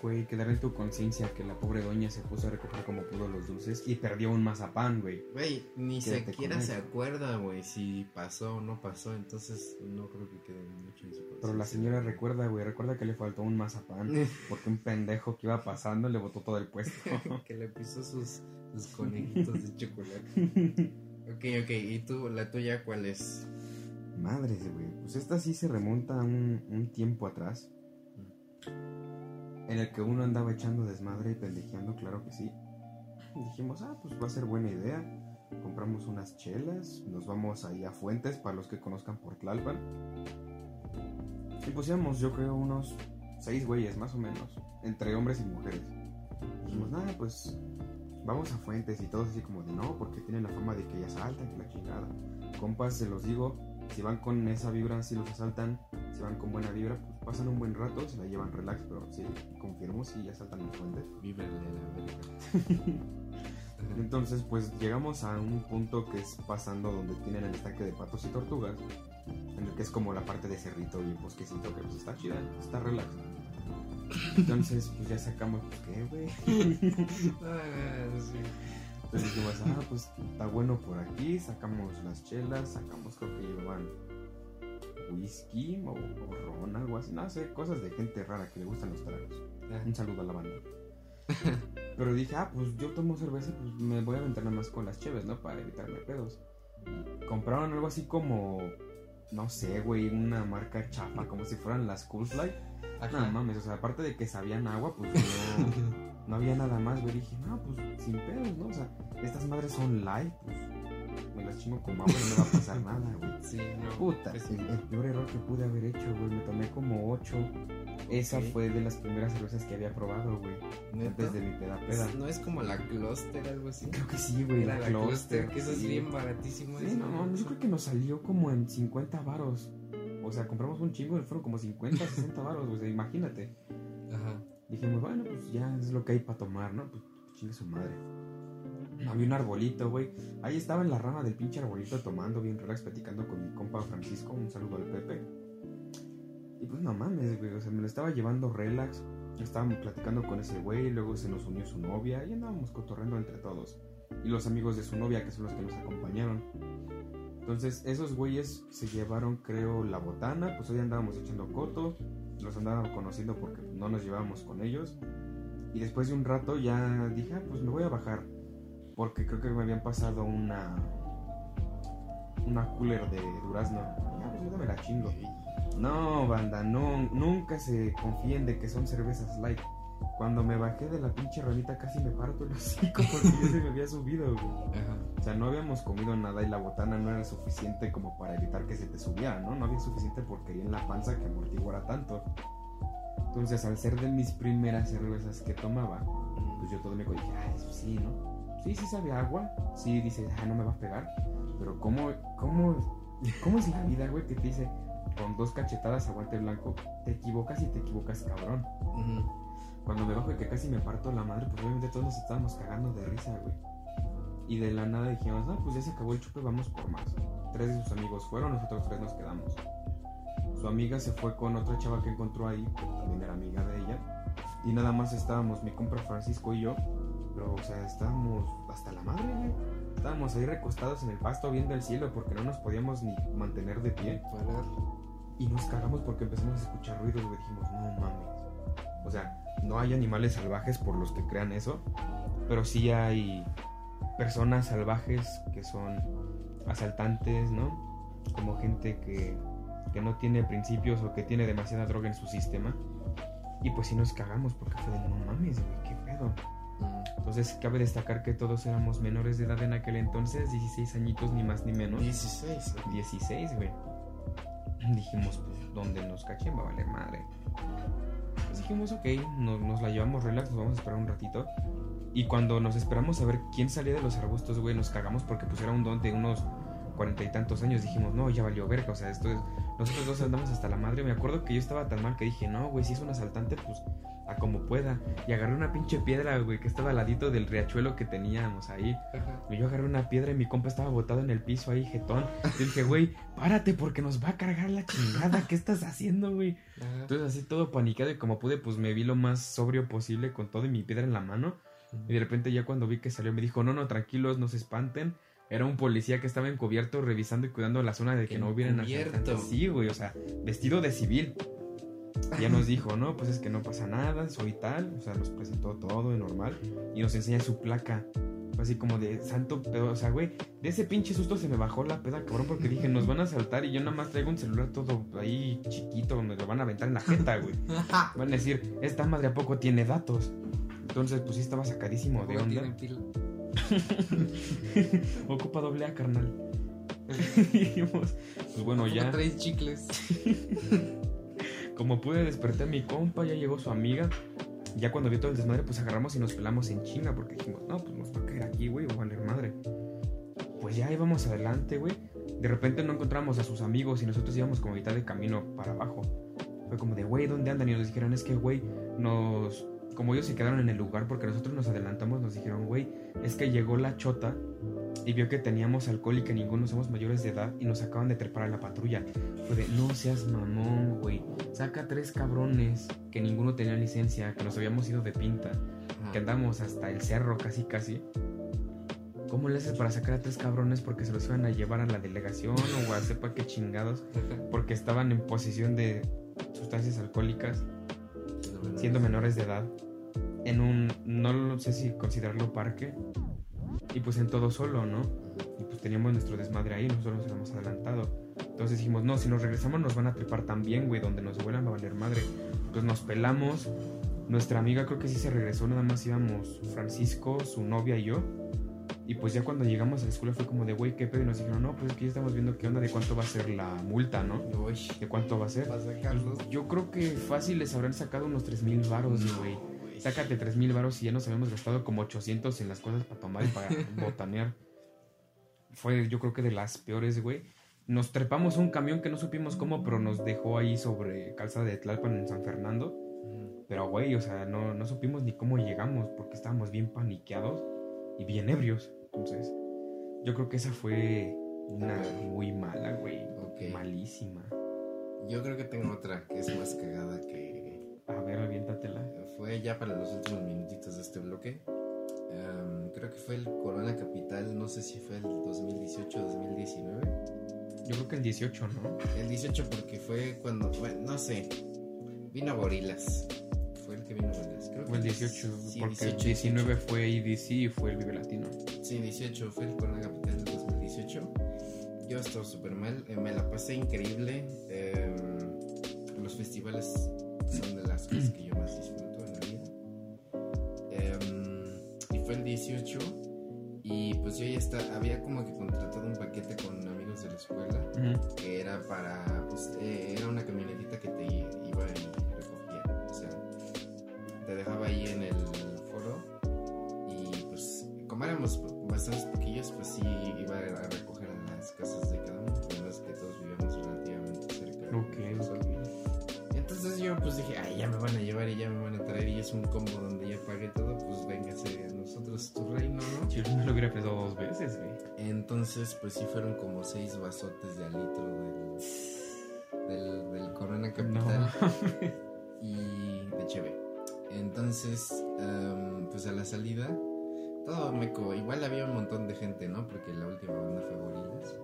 [SPEAKER 3] Güey, quedar en tu conciencia que la pobre doña se puso a recoger como pudo los dulces y perdió un mazapán, güey.
[SPEAKER 2] Güey, ni
[SPEAKER 3] Quédate
[SPEAKER 2] siquiera se acuerda, güey, si pasó o no pasó, entonces no creo que quede mucho en su
[SPEAKER 3] Pero la señora recuerda, güey, recuerda que le faltó un mazapán porque un pendejo que iba pasando le botó todo el puesto.
[SPEAKER 2] que le pisó sus, sus conejitos de chocolate. Ok, ok, ¿y tú, la tuya cuál es?
[SPEAKER 3] Madres, güey. Pues esta sí se remonta a un, un tiempo atrás. En el que uno andaba echando desmadre y pendejeando, claro que sí. Dijimos, ah, pues va a ser buena idea. Compramos unas chelas, nos vamos ahí a Fuentes para los que conozcan por Tlalpan. Y pues íbamos, yo creo, unos seis güeyes más o menos, entre hombres y mujeres. Dijimos, nada, pues vamos a Fuentes y todos así como de no, porque tienen la fama de que ya asaltan, que la chingada. Compas, se los digo, si van con esa vibra, si los asaltan, si van con buena vibra, pues pasan un buen rato, se la llevan relax, pero sí, confirmo si asaltan en Fuentes.
[SPEAKER 2] Víbrale a la verga.
[SPEAKER 3] Entonces, pues llegamos a un punto que es pasando donde tienen el estanque de patos y tortugas, en el que es como la parte de cerrito y bosquecito que pues está chida, está relax. Entonces, pues ya sacamos, pues, ¿qué, güey?
[SPEAKER 2] Ah, sí.
[SPEAKER 3] Entonces dijimos, ah, pues está bueno por aquí, sacamos las chelas, sacamos creo que llevaban whisky o, o ron, algo así, no sé, cosas de gente rara que le gustan los tragos.
[SPEAKER 2] Ah,
[SPEAKER 3] Un saludo a la banda. Pero dije, ah, pues yo tomo cerveza, pues me voy a aventar nada más con las cheves, ¿no? Para evitarme pedos. Compraron algo así como, no sé, güey, una marca chafa, como si fueran las Cool Fly.
[SPEAKER 2] Ajá.
[SPEAKER 3] No mames, o sea, aparte de que sabían agua, pues no, no había nada más, güey. Dije, no, pues sin pedos, ¿no? O sea, estas madres son light, pues me las chingo como agua y no me va a pasar nada, güey.
[SPEAKER 2] Sí, no.
[SPEAKER 3] Puta,
[SPEAKER 2] pues
[SPEAKER 3] el, peor error que pude haber hecho, güey. Me tomé como ocho. Esa fue de las primeras cervezas que había probado, güey. Antes de mi peda peda.
[SPEAKER 2] No es como la Cluster, algo así.
[SPEAKER 3] Creo que sí, güey. La,
[SPEAKER 2] la Cluster,
[SPEAKER 3] Cluster.
[SPEAKER 2] que eso es
[SPEAKER 3] sí.
[SPEAKER 2] bien baratísimo.
[SPEAKER 3] Sí, no, no, yo creo que nos salió como en 50 varos. O sea, compramos un chingo y fueron como 50, 60 varos, sea, imagínate.
[SPEAKER 2] Ajá.
[SPEAKER 3] Dijimos, bueno, pues ya es lo que hay para tomar, ¿no? Pues chingue su madre. Había un arbolito, güey. Ahí estaba en la rama del pinche arbolito tomando, bien relax, platicando con mi compa Francisco. Un saludo al Pepe. Y pues no mames, güey. O sea, me lo estaba llevando relax. Estábamos platicando con ese güey. Luego se nos unió su novia. Y andábamos cotorreando entre todos. Y los amigos de su novia, que son los que nos acompañaron. Entonces, esos güeyes se llevaron, creo, la botana. Pues hoy andábamos echando coto. Los andábamos conociendo porque no nos llevábamos con ellos. Y después de un rato ya dije, ah, pues me voy a bajar. Porque creo que me habían pasado una. Una cooler de durazno. Ah, pues yo me la chingo. No, banda, no, nunca se confíen de que son cervezas light. Cuando me bajé de la pinche ranita casi me parto el hocico porque ya se me había subido, güey.
[SPEAKER 2] Ajá.
[SPEAKER 3] O sea, no habíamos comido nada y la botana no era suficiente como para evitar que se te subiera, ¿no? No había suficiente porquería en la panza que amortiguara tanto. Entonces, al ser de mis primeras cervezas que tomaba, pues yo todo me dije, ah, eso sí, ¿no? Sí, sí sabe agua, sí dice, ah, no me va a pegar, pero ¿cómo, cómo, cómo es la vida, güey, que te dice, con dos cachetadas aguante blanco, te equivocas y te equivocas, cabrón?
[SPEAKER 2] Ujú.
[SPEAKER 3] Cuando me bajo y que casi me parto la madre, pues obviamente todos nos estábamos cagando de risa, güey. Y de la nada dijimos, no, pues ya se acabó el chupe, vamos por más. Tres de sus amigos fueron, nosotros tres nos quedamos. Su amiga se fue con otra chava que encontró ahí, que también era amiga de ella. Y nada más estábamos, mi compra Francisco y yo. Pero, o sea, estábamos hasta la madre, güey. Estábamos ahí recostados en el pasto viendo el cielo porque no nos podíamos ni mantener de pie. Y nos cagamos porque empezamos a escuchar ruidos, güey. Dijimos, no mames. O sea, no hay animales salvajes por los que crean eso. Pero sí hay personas salvajes que son asaltantes, ¿no? Como gente que, que no tiene principios o que tiene demasiada droga en su sistema. Y pues sí nos cagamos porque fue de, no mames, güey, qué pedo. Entonces cabe destacar que todos éramos menores de edad en aquel entonces, 16 añitos ni más ni menos.
[SPEAKER 2] 16.
[SPEAKER 3] 16, güey. Dijimos, pues, donde nos cachen va a valer madre. Dijimos, ok, nos, nos la llevamos relax, nos vamos a esperar un ratito. Y cuando nos esperamos a ver quién salía de los arbustos, güey, nos cagamos porque pues era un don de unos cuarenta y tantos años. Dijimos, no, ya valió verga, o sea, esto es... Nosotros dos andamos hasta la madre. Me acuerdo que yo estaba tan mal que dije, no, güey, si es un asaltante, pues a como pueda. Y agarré una pinche piedra, güey, que estaba al ladito del riachuelo que teníamos ahí.
[SPEAKER 2] Ajá.
[SPEAKER 3] Y yo agarré una piedra y mi compa estaba botado en el piso ahí, jetón. Y dije, güey, párate porque nos va a cargar la chingada. ¿Qué estás haciendo, güey?
[SPEAKER 2] Ajá.
[SPEAKER 3] Entonces, así todo paniqueado y como pude, pues me vi lo más sobrio posible con todo y mi piedra en la mano. Y de repente, ya cuando vi que salió, me dijo, no, no, tranquilos, no se espanten. Era un policía que estaba encubierto revisando y cuidando la zona de que no hubieran asaltantes. Sí, güey, o sea, vestido de civil. Ya nos dijo, no, pues es que no pasa nada, soy tal. O sea, nos presentó todo de normal. Y nos enseña su placa. Así como de santo pedo. O sea, güey, de ese pinche susto se me bajó la peda, cabrón, porque dije, nos van a asaltar y yo nada más traigo un celular todo ahí chiquito, me lo van a aventar en la jeta, güey. Van a decir, esta madre a poco tiene datos. Entonces, pues sí estaba sacadísimo de
[SPEAKER 2] ¿Cómo
[SPEAKER 3] onda. Ocupa doble A, carnal. Dijimos, pues bueno,
[SPEAKER 2] ¿Cómo
[SPEAKER 3] ya.
[SPEAKER 2] traes chicles?
[SPEAKER 3] Como pude desperté a mi compa, ya llegó su amiga. Ya cuando vio todo el desmadre, pues agarramos y nos pelamos en chinga porque dijimos, no, pues nos va a caer aquí, güey, a valer madre. Pues ya íbamos adelante, güey. De repente no encontramos a sus amigos y nosotros íbamos como a mitad de camino para abajo. Fue como de, güey, ¿dónde andan? Y nos dijeron, es que, güey, nos... Como ellos se quedaron en el lugar porque nosotros nos adelantamos, nos dijeron, güey, es que llegó la chota y vio que teníamos alcohol y que ninguno somos mayores de edad y nos acaban de trepar a la patrulla. Fue de, no seas mamón, güey. Saca tres cabrones que ninguno tenía licencia, que nos habíamos ido de pinta, que andamos hasta el cerro casi casi. ¿Cómo le haces para sacar a tres cabrones porque se los iban a llevar a la delegación o a sepa qué chingados? Porque estaban en posesión de sustancias alcohólicas, siendo menores de edad, en un, no sé si considerarlo parque, y pues en todo solo, ¿no? Y pues teníamos nuestro desmadre ahí, nosotros nos habíamos adelantado. Entonces dijimos, no, si nos regresamos nos van a trepar también, güey, donde nos vuelan a valer madre. Pues nos pelamos. Nuestra amiga creo que sí se regresó, nada más íbamos Francisco, su novia y yo. Y pues ya cuando llegamos a la escuela fue como de, güey, ¿qué pedo? Y nos dijeron, no, pues aquí ya estamos viendo qué onda, de cuánto va a ser la multa, ¿no?
[SPEAKER 2] Uy,
[SPEAKER 3] ¿De cuánto va a ser? Yo creo que fácil les habrán sacado unos 3 mil varos, güey. Sácate 3 mil varos y ya nos habíamos gastado como 800 en las cosas para tomar y para botanear. Fue, yo creo que de las peores, güey. Nos trepamos un camión que no supimos cómo, pero nos dejó ahí sobre calzada de Tlalpan en San Fernando. Pero, güey, o sea, no, no supimos ni cómo llegamos porque estábamos bien paniqueados y bien ebrios. Entonces, yo creo que esa fue una muy mala, güey.
[SPEAKER 2] Ok.
[SPEAKER 3] Malísima.
[SPEAKER 2] Yo creo que tengo otra que es más cagada que
[SPEAKER 3] A ver, aviéntatela.
[SPEAKER 2] Fue ya para los últimos minutitos de este bloque. Em, creo que fue el Corona Capital, no sé si fue el 2018 o 2019.
[SPEAKER 3] Yo creo que el 18, ¿no?
[SPEAKER 2] El 18 porque fue cuando, bueno, no sé, vino Gorilas. Fue el que vino Gorilas. Creo que
[SPEAKER 3] Fue el 18,
[SPEAKER 2] sí,
[SPEAKER 3] porque
[SPEAKER 2] 18,
[SPEAKER 3] el 19 fue EDC y fue el Vive Latino.
[SPEAKER 2] Sí, 18 fue el Corona Capital del 2018. Yo estaba súper mal, eh, me la pasé increíble. eh, los festivales son de las cosas que 18 y pues yo ya está, había como que contratado un paquete con amigos de la escuela que era para, pues eh, era una camionetita que te iba y recogía. O sea, te dejaba ahí en el Entonces, pues sí fueron como seis vasotes de alitro del, del, del Corona Capital y de Cheve. Entonces, em, pues a la salida, todo meco. Igual había un montón de gente, ¿no? Porque la última banda fue Gorilas.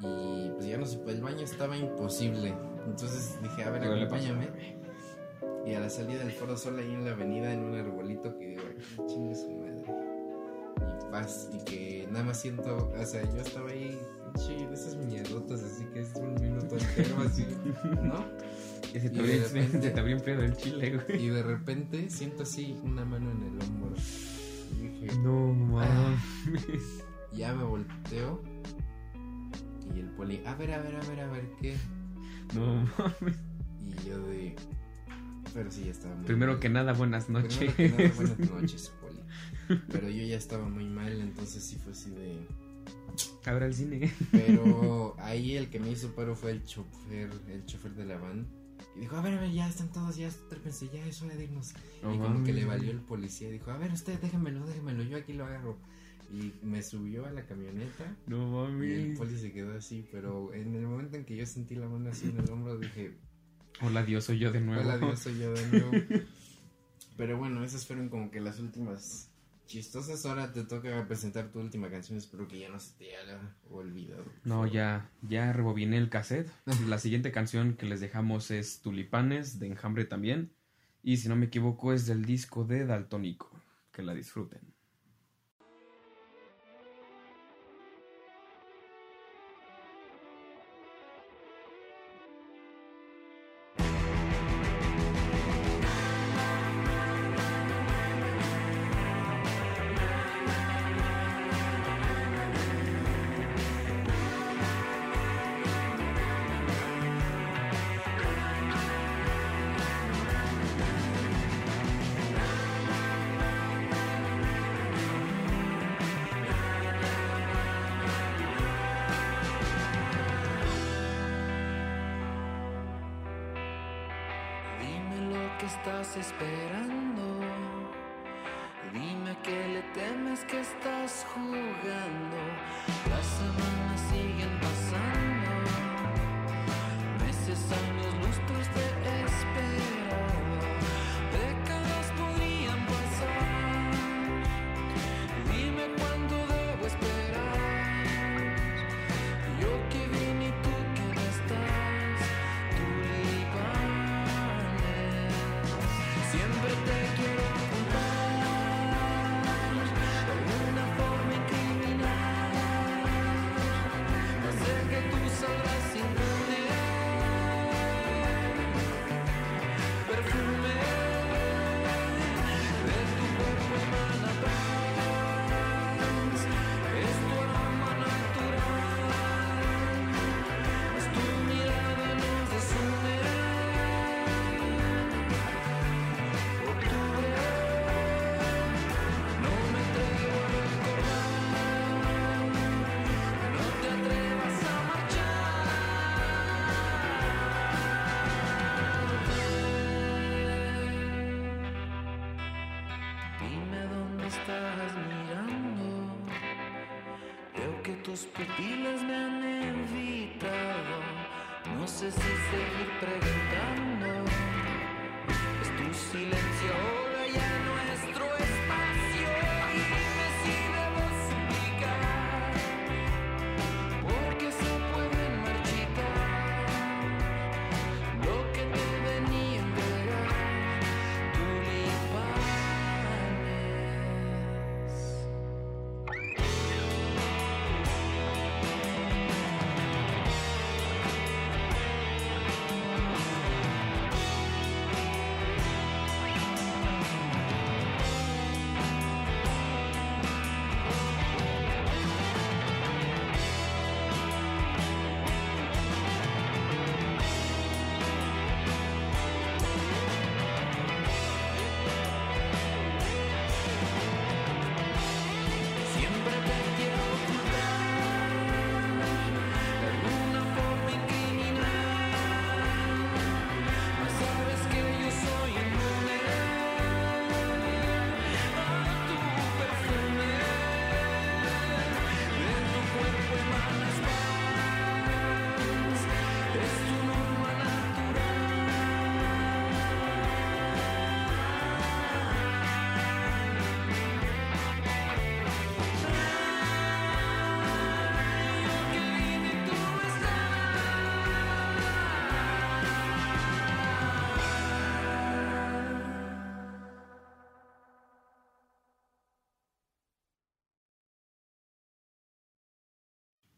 [SPEAKER 2] Y pues ya no sé, pues el baño estaba imposible. Entonces dije, a ver, acompáñame. Y a la salida del Foro Sol ahí en la avenida, en un arbolito que digo, "Ay, chingue su madre. Y paz, y que nada más siento, o sea, yo estaba ahí, pinche, de esas mierdotas, así que es un minuto entero así, ¿no?
[SPEAKER 3] Y se te se enfriado el chile, güey.
[SPEAKER 2] Y de repente siento así una mano en el hombro. Y dije,
[SPEAKER 3] No,
[SPEAKER 2] Ah.
[SPEAKER 3] mames.
[SPEAKER 2] ya me volteo. Y el poli, a ver, a ver, a ver, a ver, ¿qué?
[SPEAKER 3] No mames.
[SPEAKER 2] Y yo de. Pero sí, ya estaba muy
[SPEAKER 3] Primero que nada, buenas
[SPEAKER 2] Primero
[SPEAKER 3] noches.
[SPEAKER 2] que nada, buenas noches. Pero yo ya estaba muy mal, entonces sí fue así de.
[SPEAKER 3] Ahora al cine.
[SPEAKER 2] Pero ahí el que me hizo paro fue el chofer, el chofer de la van. Y dijo, a ver, a ver, ya están todos, ya trépense, ya es hora de irnos.
[SPEAKER 3] No
[SPEAKER 2] y como que le valió el policía, dijo, a ver, usted déjemelo, déjemelo, yo aquí lo agarro. Y me subió a la camioneta
[SPEAKER 3] No
[SPEAKER 2] y el poli se quedó así, pero en el momento en que yo sentí la mano así en el hombro dije,
[SPEAKER 3] Hola, Dios, soy yo de nuevo.
[SPEAKER 2] hola Dios, soy yo de nuevo. pero bueno, esas fueron como que las últimas chistosas. Ahora te toca presentar tu última canción, espero que ya no se te haya olvidado.
[SPEAKER 3] No, ya, ya rebobiné el cassette. La siguiente canción que les dejamos es Tulipanes, de Enjambre también. Y si no me equivoco, es del disco de Daltónico. Que la disfruten.
[SPEAKER 4] Estás esperando. Dime a qué le temes que estás jugando. Las semanas siguen pasando. Siempre tus pupilas me han evitado. No sé si seguir preguntando. Es tu silencio ahora ya nuestro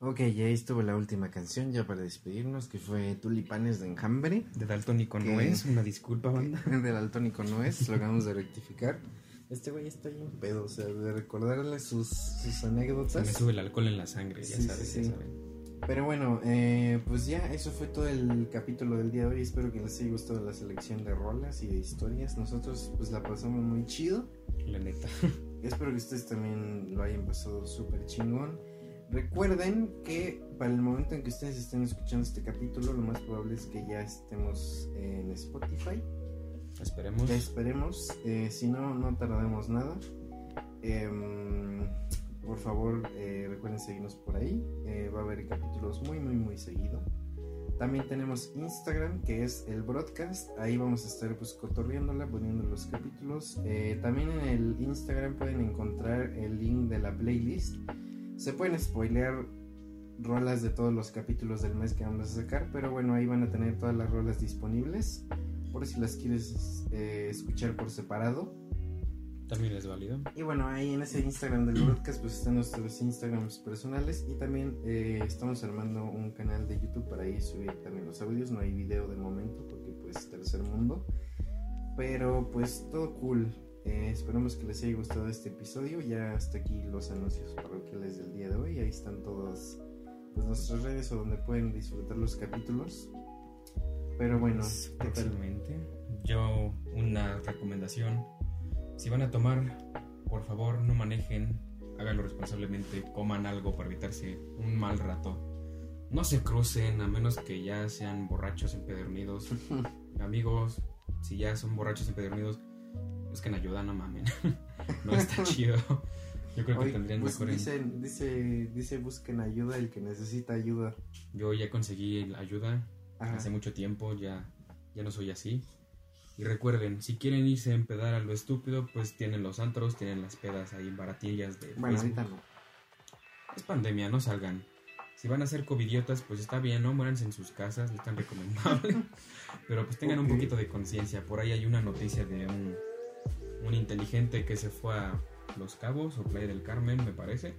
[SPEAKER 2] Ok, ya estuvo la última canción, ya para despedirnos, que fue Tulipanes de Enjambre,
[SPEAKER 3] De Daltónico
[SPEAKER 2] ¿Qué?
[SPEAKER 3] no es, una disculpa, banda.
[SPEAKER 2] del Altónico no es, lo acabamos de rectificar. Este güey está bien pedo, o sea, de recordarle sus, sus
[SPEAKER 3] Se
[SPEAKER 2] anécdotas.
[SPEAKER 3] me sube el alcohol en la sangre, ya
[SPEAKER 2] Sí, sí,
[SPEAKER 3] sabes,
[SPEAKER 2] sí.
[SPEAKER 3] ya saben.
[SPEAKER 2] Pero bueno, eh, pues ya, eso fue todo el capítulo del día de hoy. Espero que les haya gustado la selección de rolas y de historias. Nosotros pues la pasamos muy chido.
[SPEAKER 3] La neta.
[SPEAKER 2] Espero que ustedes también lo hayan pasado súper chingón. Recuerden que para el momento en que ustedes estén escuchando este capítulo, lo más probable es que ya estemos en Spotify.
[SPEAKER 3] Esperemos.
[SPEAKER 2] Esperemos, eh, si no, no tardemos nada. Em, por favor, eh, recuerden seguirnos por ahí. Eh, va a haber capítulos muy, muy, muy seguido. También tenemos Instagram, que es el broadcast. Ahí vamos a estar pues cotorreándola, poniendo los capítulos. También en el Instagram pueden encontrar el link de la playlist. Se pueden spoilear rolas de todos los capítulos del mes que vamos a sacar, pero bueno, ahí van a tener todas las rolas disponibles. Por si las quieres eh, escuchar por separado.
[SPEAKER 3] También es válido.
[SPEAKER 2] Y bueno, ahí en ese Instagram del podcast pues están nuestros Instagrams personales y también eh, estamos armando un canal de YouTube para ahí subir también los audios. No hay video de momento porque pues tercer mundo. Pero pues todo cool. Eh, esperamos que les haya gustado este episodio. Ya hasta aquí los anuncios parroquiales del día de hoy. Ahí están todas pues, nuestras redes o donde pueden disfrutar los capítulos. Pero bueno,
[SPEAKER 3] Pues, próximamente. Yo, una recomendación. Si van a tomar, por favor, no manejen. Háganlo responsablemente. Coman algo para evitarse un mal rato. No se crucen, a menos que ya sean borrachos empedernidos. Amigos, si ya son borrachos empedernidos, busquen ayuda, no mamen. no está chido. Yo creo que tendrían
[SPEAKER 2] pues,
[SPEAKER 3] mejor.
[SPEAKER 2] dice, dice, busquen ayuda el que necesita ayuda.
[SPEAKER 3] Yo ya conseguí ayuda
[SPEAKER 2] Ajá.
[SPEAKER 3] hace mucho tiempo, ya, ya no soy así. Y recuerden, si quieren irse a empedar a lo estúpido, pues tienen los antros, tienen las pedas ahí baratillas de
[SPEAKER 2] Bueno,
[SPEAKER 3] Facebook.
[SPEAKER 2] ahorita no.
[SPEAKER 3] Es pandemia, no salgan. Si van a ser covidiotas, pues está bien, no muéranse en sus casas, no es tan recomendable. Pero pues tengan un poquito de conciencia. Por ahí hay una noticia de un, un inteligente que se fue a Los Cabos o Playa del Carmen, me parece.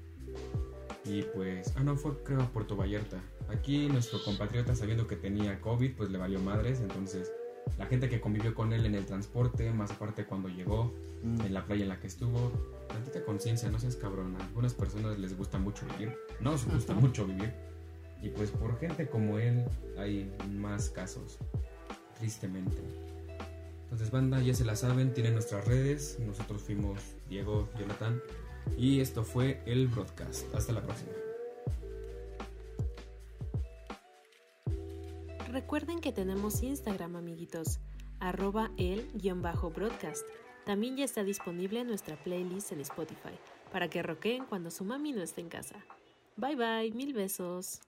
[SPEAKER 3] Y pues, ah, no, fue creo a Puerto Vallarta. Aquí nuestro compatriota, sabiendo que tenía COVID, pues le valió madres. Entonces, la gente que convivió con él en el transporte, más aparte cuando llegó,
[SPEAKER 2] Mm.
[SPEAKER 3] en la playa en la que estuvo. Tantita conciencia, no seas cabrón. A algunas personas les gusta mucho vivir, nos gusta mucho vivir. Y pues por gente como él hay más casos, tristemente. Entonces, banda, ya se la saben, tienen nuestras redes. Nosotros fuimos Diego, Jonathan. Y esto fue el broadcast. Hasta la próxima.
[SPEAKER 1] Recuerden que tenemos Instagram, amiguitos, arroba el-broadcast. También ya está disponible nuestra playlist en Spotify, para que roqueen cuando su mami no esté en casa. Bye bye, mil besos.